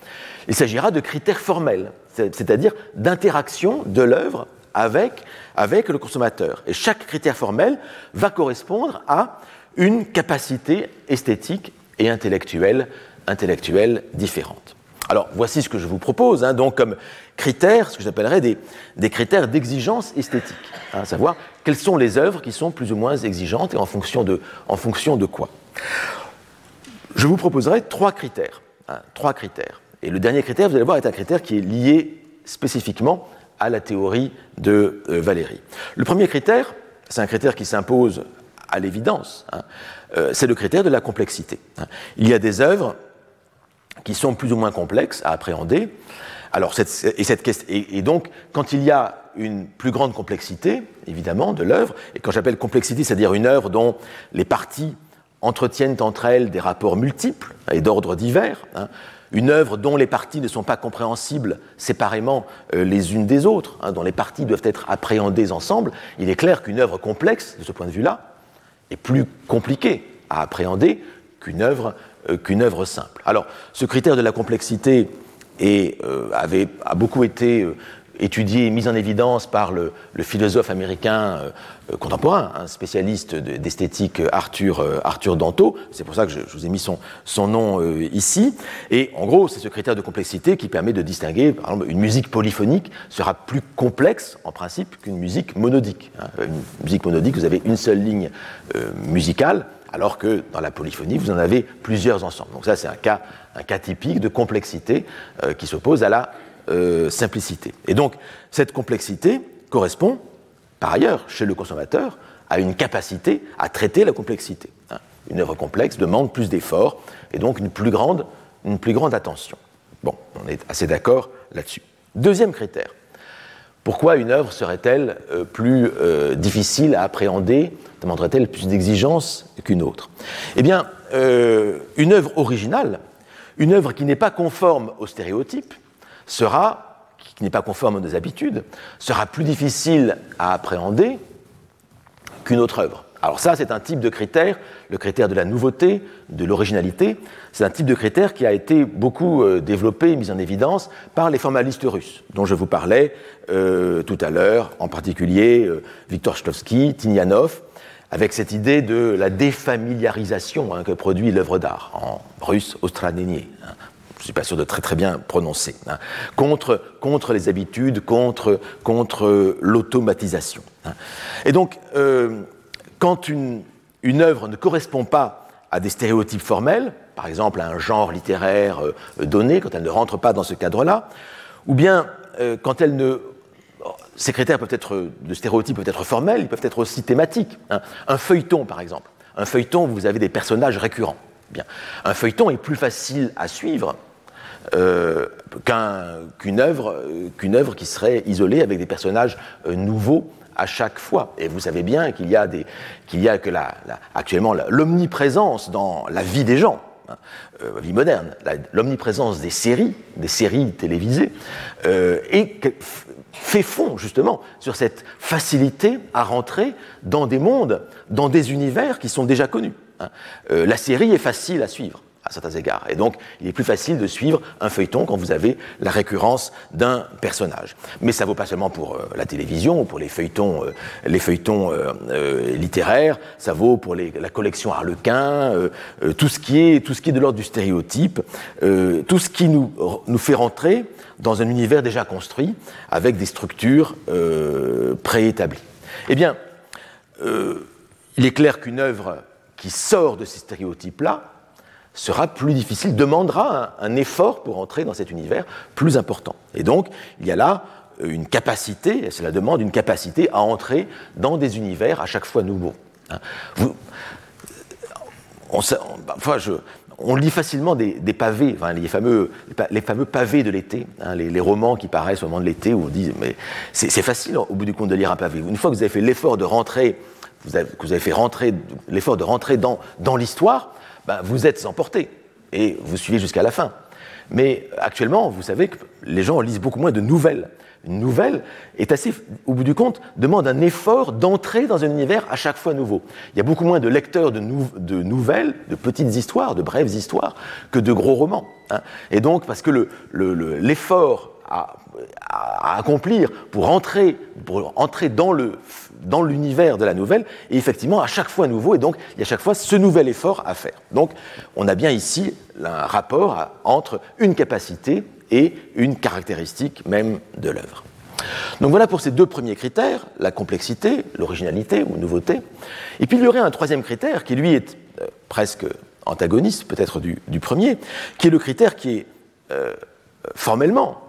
Il s'agira de critères formels, c'est-à-dire d'interaction de l'œuvre avec, avec le consommateur. Et chaque critère formel va correspondre à une capacité esthétique et intellectuelle, intellectuelle différente. Alors, voici ce que je vous propose, hein, donc comme critères, ce que j'appellerais des, critères d'exigence esthétique, hein, à savoir quelles sont les œuvres qui sont plus ou moins exigeantes et en fonction de, en fonction de quoi. Je vous proposerai trois critères, hein, trois critères. Et le dernier critère, vous allez voir, est un critère qui est lié spécifiquement à la théorie de euh, Valérie. Le premier critère, c'est un critère qui s'impose à l'évidence, hein, euh, c'est le critère de la complexité. Hein. Il y a des œuvres qui sont plus ou moins complexes à appréhender. Alors, et, cette, et, donc, quand il y a une plus grande complexité, évidemment, de l'œuvre, et quand j'appelle complexité, c'est-à-dire une œuvre dont les parties entretiennent entre elles des rapports multiples et d'ordre divers, hein, une œuvre dont les parties ne sont pas compréhensibles séparément euh, les unes des autres, hein, dont les parties doivent être appréhendées ensemble, il est clair qu'une œuvre complexe, de ce point de vue-là, est plus compliquée à appréhender qu'une œuvre, euh, simple. Alors, ce critère de la complexité euh, avait, a beaucoup été étudié et mis en évidence par le, philosophe américain euh, contemporain, un spécialiste d'esthétique Arthur, euh, Arthur Danto. C'est pour ça que je, vous ai mis son, nom euh, ici. Et en gros, c'est ce critère de complexité qui permet de distinguer, par exemple, une musique polyphonique sera plus complexe en principe qu'une musique monodique. Hein. Une musique monodique, vous avez une seule ligne musicale, alors que dans la polyphonie, vous en avez plusieurs ensemble. Donc ça, c'est un cas typique de complexité qui s'oppose à la euh, simplicité. Et donc, cette complexité correspond, par ailleurs, chez le consommateur, à une capacité à traiter la complexité. Hein. Une œuvre complexe demande plus d'efforts et donc une plus grande, attention. Bon, on est assez d'accord là-dessus. Deuxième critère. Pourquoi une œuvre serait-elle euh, plus euh, difficile à appréhender, demanderait-elle plus d'exigence qu'une autre? Eh bien, une œuvre originale, une œuvre qui n'est pas conforme aux stéréotypes, sera, qui n'est pas conforme aux habitudes, sera plus difficile à appréhender qu'une autre œuvre. Alors ça, c'est un type de critère, le critère de la nouveauté, de l'originalité. C'est un type de critère qui a été beaucoup euh, développé, mis en évidence par les formalistes russes, dont je vous parlais euh, tout à l'heure, en particulier euh, Viktor Shklovsky, Tinyanov, avec cette idée de la défamiliarisation hein, que produit l'œuvre d'art, en russe austranenie. Hein. Je ne suis pas sûr de très très bien prononcer, hein, contre, contre les habitudes, contre, contre l'automatisation. Et donc, quand une, une œuvre ne correspond pas à des stéréotypes formels, par exemple à un genre littéraire euh, donné, quand elle ne rentre pas dans ce cadre-là, ou bien euh, quand elle ne ces critères peuvent être de stéréotypes peuvent être formels, ils peuvent être aussi thématiques. Hein. Un feuilleton, par exemple. Un feuilleton, vous avez des personnages récurrents. Bien. Un feuilleton est plus facile à suivre euh, qu'une œuvre, qu'une œuvre qui serait isolée avec des personnages nouveaux à chaque fois. Et vous savez bien qu'il y a, des, qu'il y a que la, actuellement l'omniprésence dans la vie des gens, hein, euh, vie moderne, l'omniprésence des séries, des séries télévisées, euh, et fait fond justement sur cette facilité à rentrer dans des mondes, dans des univers qui sont déjà connus. Hein. Euh, la série est facile à suivre à certains égards. Et donc, il est plus facile de suivre un feuilleton quand vous avez la récurrence d'un personnage. Mais ça vaut pas seulement pour euh, la télévision ou pour les feuilletons, euh, euh, littéraires, ça vaut pour la collection Harlequin, tout, ce qui est, tout ce qui est de l'ordre du stéréotype, tout ce qui nous, nous fait rentrer dans un univers déjà construit avec des structures préétablies. Eh bien, il est clair qu'une œuvre qui sort de ces stéréotypes-là, sera plus difficile, demandera un, effort pour entrer dans cet univers plus important. Et donc, il y a là euh, une capacité, et cela demande une capacité à entrer dans des univers à chaque fois nouveaux. Hein. On, lit facilement des, pavés, les, fameux, les fameux pavés de l'été, hein, les, romans qui paraissent au moment de l'été où on dit mais c'est facile au bout du compte de lire un pavé. Une fois que vous avez fait l'effort de rentrer, vous avez, que vous avez fait l'effort de rentrer dans, dans l'histoire, ben, vous êtes emporté et vous suivez jusqu'à la fin. Mais actuellement, vous savez que les gens lisent beaucoup moins de nouvelles. Une nouvelle est assez, au bout du compte, demande un effort d'entrer dans un univers à chaque fois nouveau. Il y a beaucoup moins de lecteurs de, nouvelles, de petites histoires, de brèves histoires, que de gros romans. Hein. Et donc, parce que l'effort à, accomplir pour entrer, pour entrer dans, le, dans l'univers de la nouvelle est effectivement à chaque fois nouveau et donc il y a à chaque fois ce nouvel effort à faire. Donc on a bien ici un rapport entre une capacité et une caractéristique même de l'œuvre. Donc voilà pour ces deux premiers critères, la complexité, l'originalité ou nouveauté. Et puis il y aurait un troisième critère qui lui est euh, presque antagoniste peut-être du, premier, qui est le critère qui est euh, formellement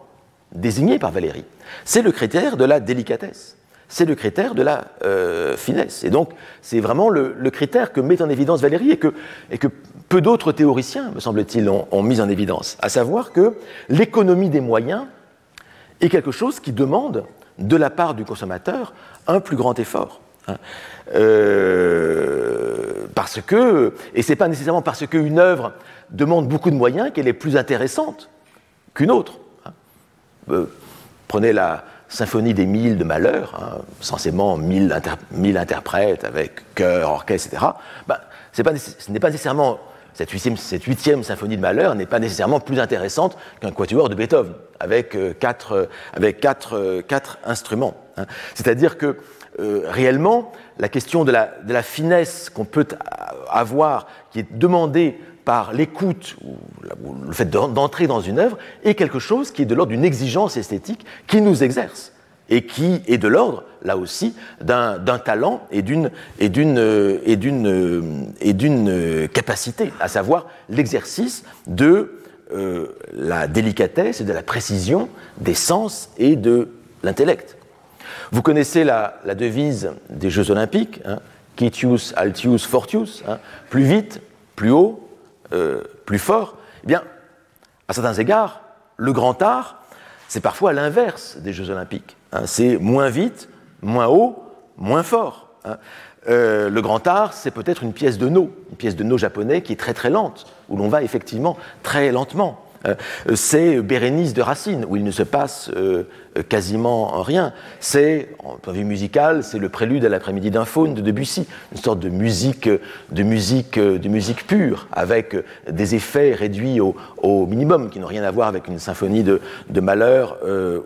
désigné par Valérie. C'est le critère de la délicatesse. C'est le critère de la euh, finesse. Et donc, c'est vraiment le, critère que met en évidence Valérie et que, peu d'autres théoriciens, me semble-t-il, ont, mis en évidence. À savoir que l'économie des moyens est quelque chose qui demande, de la part du consommateur, un plus grand effort. Hein. Euh, parce que, et c'est pas nécessairement parce qu'une œuvre demande beaucoup de moyens qu'elle est plus intéressante qu'une autre. Euh, prenez la symphonie des mille de malheur, hein, censément mille, interprètes avec chœur, orchestre, etc. Ben, pas, ce n'est pas nécessairement cette huitième, symphonie de malheur n'est pas nécessairement plus intéressante qu'un quatuor de Beethoven avec euh, quatre, euh, quatre instruments. Hein. C'est-à-dire que réellement, la question de la, de la finesse qu'on peut avoir, qui est demandée par l'écoute ou le fait d'entrer dans une œuvre est quelque chose qui est de l'ordre d'une exigence esthétique qui nous exerce et qui est de l'ordre, là aussi, d'un talent et d'une capacité, à savoir l'exercice de euh, la délicatesse et de la précision des sens et de l'intellect. Vous connaissez la, devise des Jeux Olympiques, hein, Quitius, Altius, Fortius, hein, plus vite, plus haut, euh, plus fort, eh bien, à certains égards, le grand art, c'est parfois l'inverse des Jeux olympiques. Hein. c'est moins vite, moins haut, moins fort. Hein. Euh, le grand art, c'est peut-être une pièce de No, une pièce de No japonais qui est très très lente, où l'on va effectivement très lentement. Euh, c'est Bérénice de Racine, où il ne se passe euh, quasiment rien. C'est, en point de vue musical, c'est le prélude à l'après-midi d'un faune de Debussy, une sorte de musique, de musique, de musique pure, avec des effets réduits au, minimum, qui n'ont rien à voir avec une symphonie de, Mahler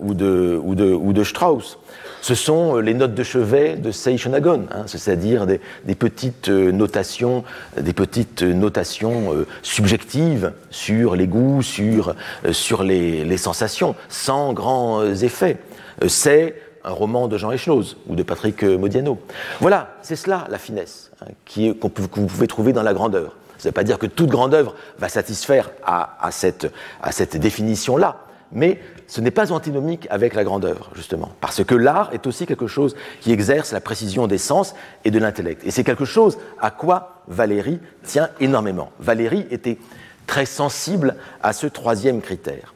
ou, de, ou, de, ou de Strauss ce sont euh, les notes de chevet de Seishonagon, hein, c'est-à-dire des, petites euh, notations, des petites notations euh, subjectives sur les goûts, sur, sur les, sensations, sans grands effets. C'est un roman de Jean Echnoz ou de Patrick Modiano. Voilà, c'est cela la finesse hein, qui, que vous pouvez trouver dans la grandeur. Ça ne veut pas dire que toute grande œuvre va satisfaire à, à cette, à cette définition-là, mais ce n'est pas antinomique avec la grandeur, justement, parce que l'art est aussi quelque chose qui exerce la précision des sens et de l'intellect. Et c'est quelque chose à quoi Valérie tient énormément. Valérie était très sensible à ce troisième critère.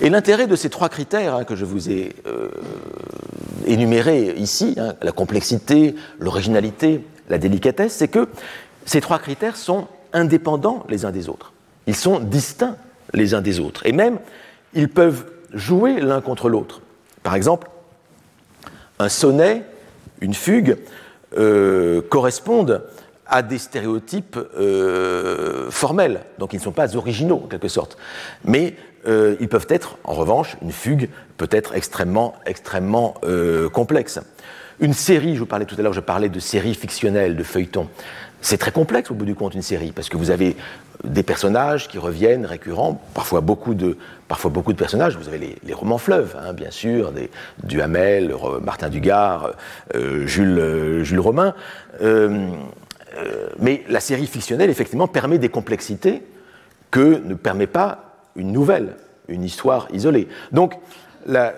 Et l'intérêt de ces trois critères hein, que je vous ai euh, énumérés ici, hein, la complexité, l'originalité, la délicatesse, c'est que ces trois critères sont indépendants les uns des autres. Ils sont distincts les uns des autres. Et même, ils peuvent jouer l'un contre l'autre. Par exemple, un sonnet, une fugue, euh, correspondent à des stéréotypes euh, formels, donc ils ne sont pas originaux en quelque sorte. Mais euh, ils peuvent être, en revanche, une fugue peut être extrêmement, extrêmement complexe. Une série, je vous parlais tout à l'heure, je parlais de séries fictionnelles, de feuilletons. C'est très complexe au bout du compte une série, parce que vous avez des personnages qui reviennent récurrents, parfois beaucoup de, parfois beaucoup de personnages. Vous avez les, romans fleuves, hein, bien sûr, Duhamel, Martin Dugard, euh, Jules, euh, Jules Romain. Euh, mais la série fictionnelle, effectivement, permet des complexités que ne permet pas une nouvelle, une histoire isolée. Donc, la,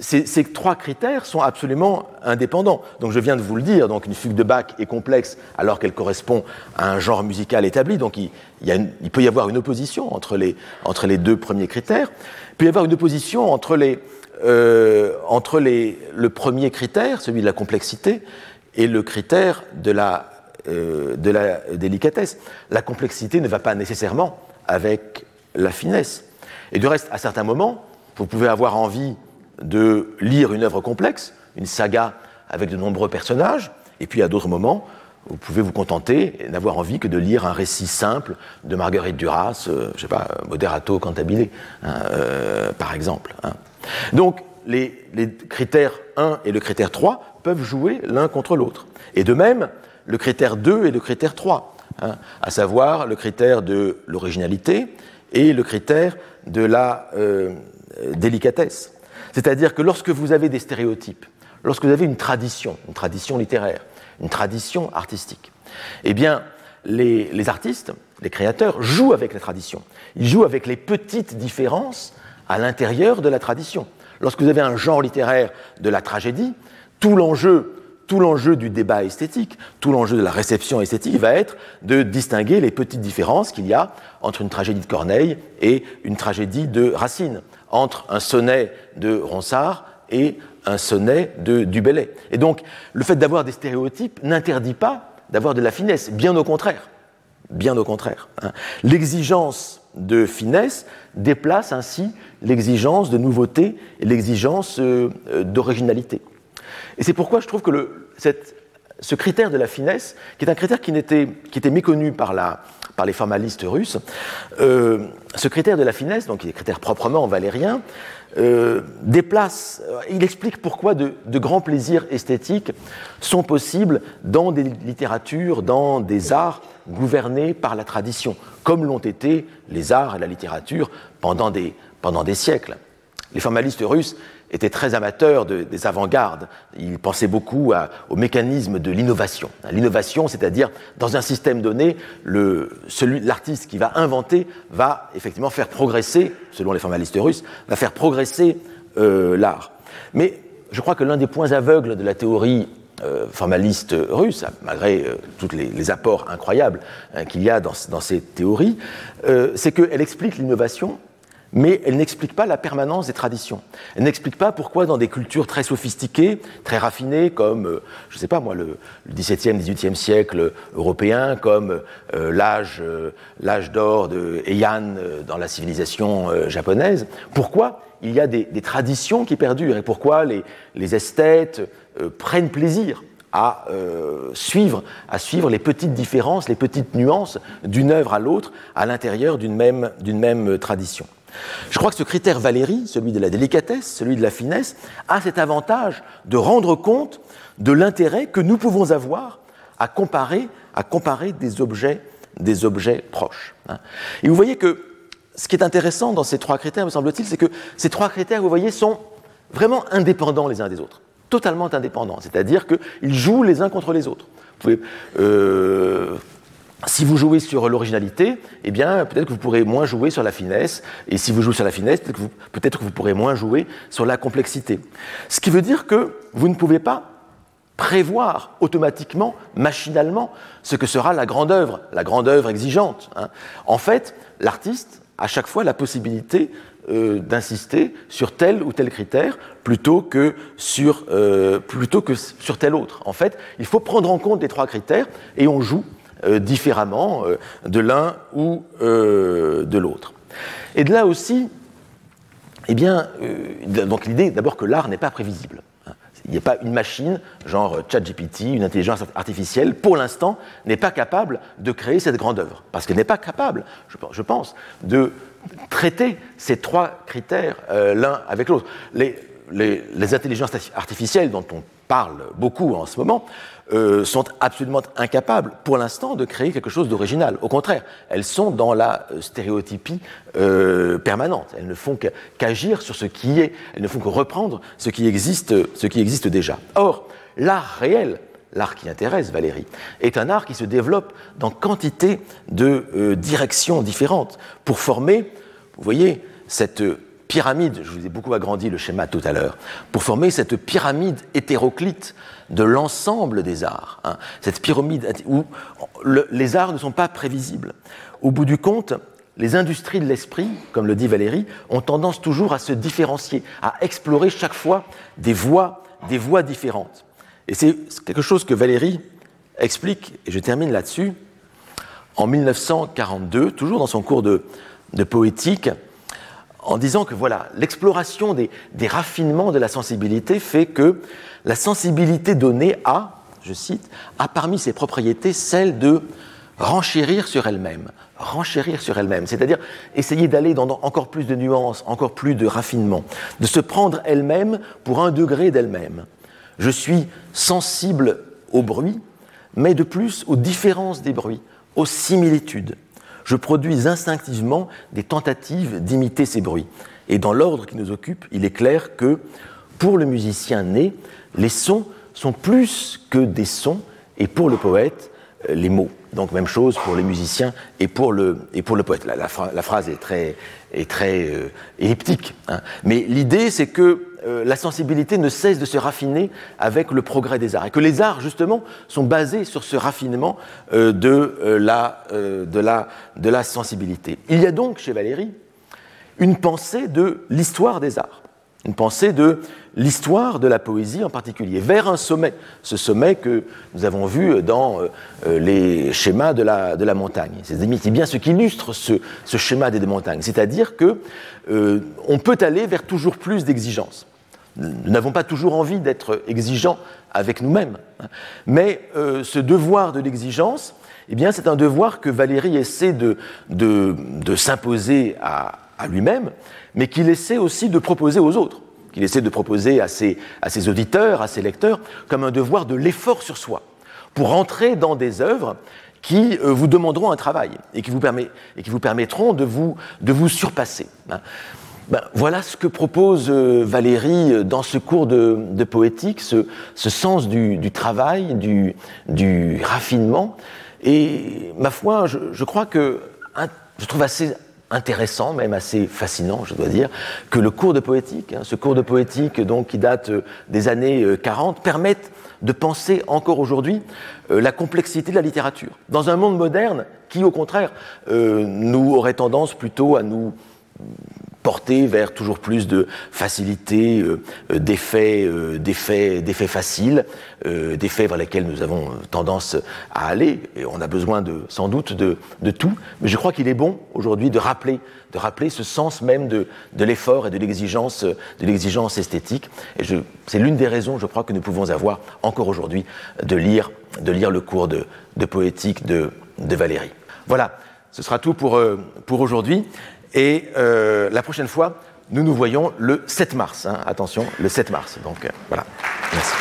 ces, trois critères sont absolument indépendants. Donc je viens de vous le dire, donc une fugue de Bach est complexe alors qu'elle correspond à un genre musical établi, donc il, peut y avoir une opposition entre les, deux premiers critères. Il peut y avoir une opposition entre, euh, le premier critère, celui de la complexité, et le critère de la, euh, de la délicatesse. La complexité ne va pas nécessairement avec la finesse. Et du reste, à certains moments, vous pouvez avoir envie de lire une œuvre complexe, une saga avec de nombreux personnages, et puis à d'autres moments, vous pouvez vous contenter et n'avoir envie que de lire un récit simple de Marguerite Duras, euh, je sais pas, Moderato Cantabile, hein, euh, par exemple. Hein. Donc, les, critères 1 et le critère 3 peuvent jouer l'un contre l'autre. Et de même, le critère 2 et le critère 3, hein, à savoir le critère de l'originalité et le critère de la euh, délicatesse. C'est-à-dire que lorsque vous avez des stéréotypes, lorsque vous avez une tradition, une tradition littéraire, une tradition artistique, eh bien, les, artistes, les créateurs jouent avec la tradition. Ils jouent avec les petites différences à l'intérieur de la tradition. Lorsque vous avez un genre littéraire de la tragédie, tout l'enjeu tout l'enjeu du débat esthétique, tout l'enjeu de la réception esthétique va être de distinguer les petites différences qu'il y a entre une tragédie de Corneille et une tragédie de Racine entre un sonnet de Ronsard et un sonnet de Dubélé. Et donc, le fait d'avoir des stéréotypes n'interdit pas d'avoir de la finesse, bien au contraire. Bien au contraire. Hein. L'exigence de finesse déplace ainsi l'exigence de nouveauté et l'exigence euh, euh, d'originalité. Et c'est pourquoi je trouve que ce critère de la finesse, qui est un critère qui était méconnu par la, par les formalistes russes. Euh, ce critère de la finesse, donc qui est critère proprement valérien, euh, déplace, euh, il explique pourquoi de, grands plaisirs esthétiques sont possibles dans des littératures, dans des arts gouvernés par la tradition, comme l'ont été les arts et la littérature pendant des, pendant des siècles. Les formalistes russes était très amateur des avant-gardes. Il pensait beaucoup au mécanisme de l'innovation. L'innovation, c'est-à-dire, dans un système donné, l'artiste qui va inventer va effectivement faire progresser, selon les formalistes russes, va faire progresser euh, l'art. Mais je crois que l'un des points aveugles de la théorie euh, formaliste russe, malgré euh, tous les, apports incroyables qu'il y a dans, dans ces théories, c'est qu'elle explique l'innovation mais elle n'explique pas la permanence des traditions. Elle n'explique pas pourquoi dans des cultures très sophistiquées, très raffinées, comme, euh, je ne sais pas moi, le, XVIIe, XVIIIe siècle européen, comme euh, l'âge, euh, l'âge d'or de Heian dans la civilisation japonaise, pourquoi il y a des, traditions qui perdurent et pourquoi les, esthètes prennent plaisir à suivre, à suivre les petites différences, les petites nuances d'une œuvre à l'autre à l'intérieur d'une même tradition. Je crois que ce critère Valérie, celui de la délicatesse, celui de la finesse, a cet avantage de rendre compte de l'intérêt que nous pouvons avoir à comparer, à comparer des, objets, des objets proches. Hein. Et vous voyez que ce qui est intéressant dans ces trois critères, me semble-t-il, c'est que ces trois critères, vous voyez, sont vraiment indépendants les uns des autres, totalement indépendants, c'est-à-dire qu'ils jouent les uns contre les autres. Vous pouvez, euh, si vous jouez sur l'originalité, eh bien, peut-être que vous pourrez moins jouer sur la finesse. Et si vous jouez sur la finesse, peut-être que, vous, pourrez moins jouer sur la complexité. Ce qui veut dire que vous ne pouvez pas prévoir automatiquement, machinalement, ce que sera la grande œuvre, la grande œuvre exigeante. Hein. En fait, l'artiste a chaque fois la possibilité euh, d'insister sur tel ou tel critère plutôt que sur euh, plutôt que sur tel autre. En fait, il faut prendre en compte les trois critères et on joue euh, différemment euh, de l'un ou euh, de l'autre. Et de là aussi, eh bien, donc l'idée d'abord que l'art n'est pas prévisible. Il n'y a pas une machine, genre ChatGPT, une intelligence artificielle, pour l'instant, n'est pas capable de créer cette grande œuvre. Parce qu'elle n'est pas capable, je pense, de traiter ces trois critères l'un avec l'autre. Les, les, intelligences artificielles dont on parle beaucoup en ce moment euh, sont absolument incapables, pour l'instant, de créer quelque chose d'original. Au contraire, elles sont dans la euh, stéréotypie euh, permanente. Elles ne font qu'agir sur ce qui est, elles ne font que reprendre ce qui existe, ce qui existe déjà. Or, l'art réel, l'art qui intéresse Valérie, est un art qui se développe dans quantité de directions différentes pour former, vous voyez, cette pyramide, je vous ai beaucoup agrandi le schéma tout à l'heure, pour former cette pyramide hétéroclite de l'ensemble des arts. Hein. Cette pyramide où les arts ne sont pas prévisibles. Au bout du compte, les industries de l'esprit, comme le dit Valérie, ont tendance toujours à se différencier, à explorer chaque fois des voies, des voies différentes. Et c'est quelque chose que Valérie explique, et je termine là-dessus, en 1942, toujours dans son cours de, poétique, en disant que voilà, l'exploration des, raffinements de la sensibilité fait que la sensibilité donnée a, je cite, a parmi ses propriétés celle de renchérir sur elle-même, renchérir sur elle-même, c'est-à-dire essayer d'aller dans encore plus de nuances, encore plus de raffinement, de se prendre elle-même pour un degré d'elle-même. Je suis sensible au bruit, mais de plus aux différences des bruits, aux similitudes. Je produis instinctivement des tentatives d'imiter ces bruits. Et dans l'ordre qui nous occupe, il est clair que pour le musicien né, les sons sont plus que des sons, et pour le poète, euh, les mots. Donc même chose pour les musiciens et pour le, et pour le poète. La, phrase est très, est très euh, elliptique. Hein. Mais l'idée, c'est que euh, la sensibilité ne cesse de se raffiner avec le progrès des arts. Et que les arts, justement, sont basés sur ce raffinement de, la, de, la, de la sensibilité. Il y a donc chez Valérie une pensée de l'histoire des arts une pensée de l'histoire de la poésie en particulier, vers un sommet, ce sommet que nous avons vu dans euh, euh, les schémas de la, de la montagne. C'est bien ce qui illustre ce, schéma des deux montagnes, c'est-à-dire que euh, on peut aller vers toujours plus d'exigences. Nous n'avons pas toujours envie d'être exigeants avec nous-mêmes, mais ce devoir de l'exigence, eh c'est un devoir que Valérie essaie de s'imposer à, à lui-même, mais qu'il essaie aussi de proposer aux autres, qu'il essaie de proposer à ses, auditeurs, à ses lecteurs, comme un devoir de l'effort sur soi, pour entrer dans des œuvres qui euh, vous demanderont un travail et qui vous, permettront de vous, surpasser. Hein. Ben, voilà ce que propose euh, Valérie euh, dans ce cours de, poétique, ce, sens du, travail, du, du, raffinement. Et ma foi, je, je crois que je trouve assez intéressant, même assez fascinant, je dois dire, que le cours de poétique, hein, ce cours de poétique donc, qui date euh, des années 40, euh, permette de penser encore aujourd'hui euh, la complexité de la littérature. Dans un monde moderne qui, au contraire, nous aurait tendance plutôt à nous porter vers toujours plus de facilité, d'effets, d'effets, d'effets faciles, d'effets vers lesquels nous avons tendance à aller. Et on a besoin de, sans doute de, de tout. Mais je crois qu'il est bon aujourd'hui de rappeler de rappeler ce sens même de, de l'effort et de l'exigence, de l'exigence esthétique. Et c'est l'une des raisons, je crois, que nous pouvons avoir encore aujourd'hui de lire, de lire le cours de, de poétique de, de, Valérie. Voilà, ce sera tout pour, euh, pour aujourd'hui. Et euh, la prochaine fois, nous nous voyons le 7 mars. Hein, attention, le 7 mars. Donc euh, voilà. Merci.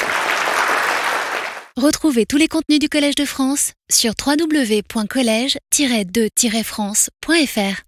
Retrouvez tous les contenus du Collège de France sur www.colège-2-france.fr.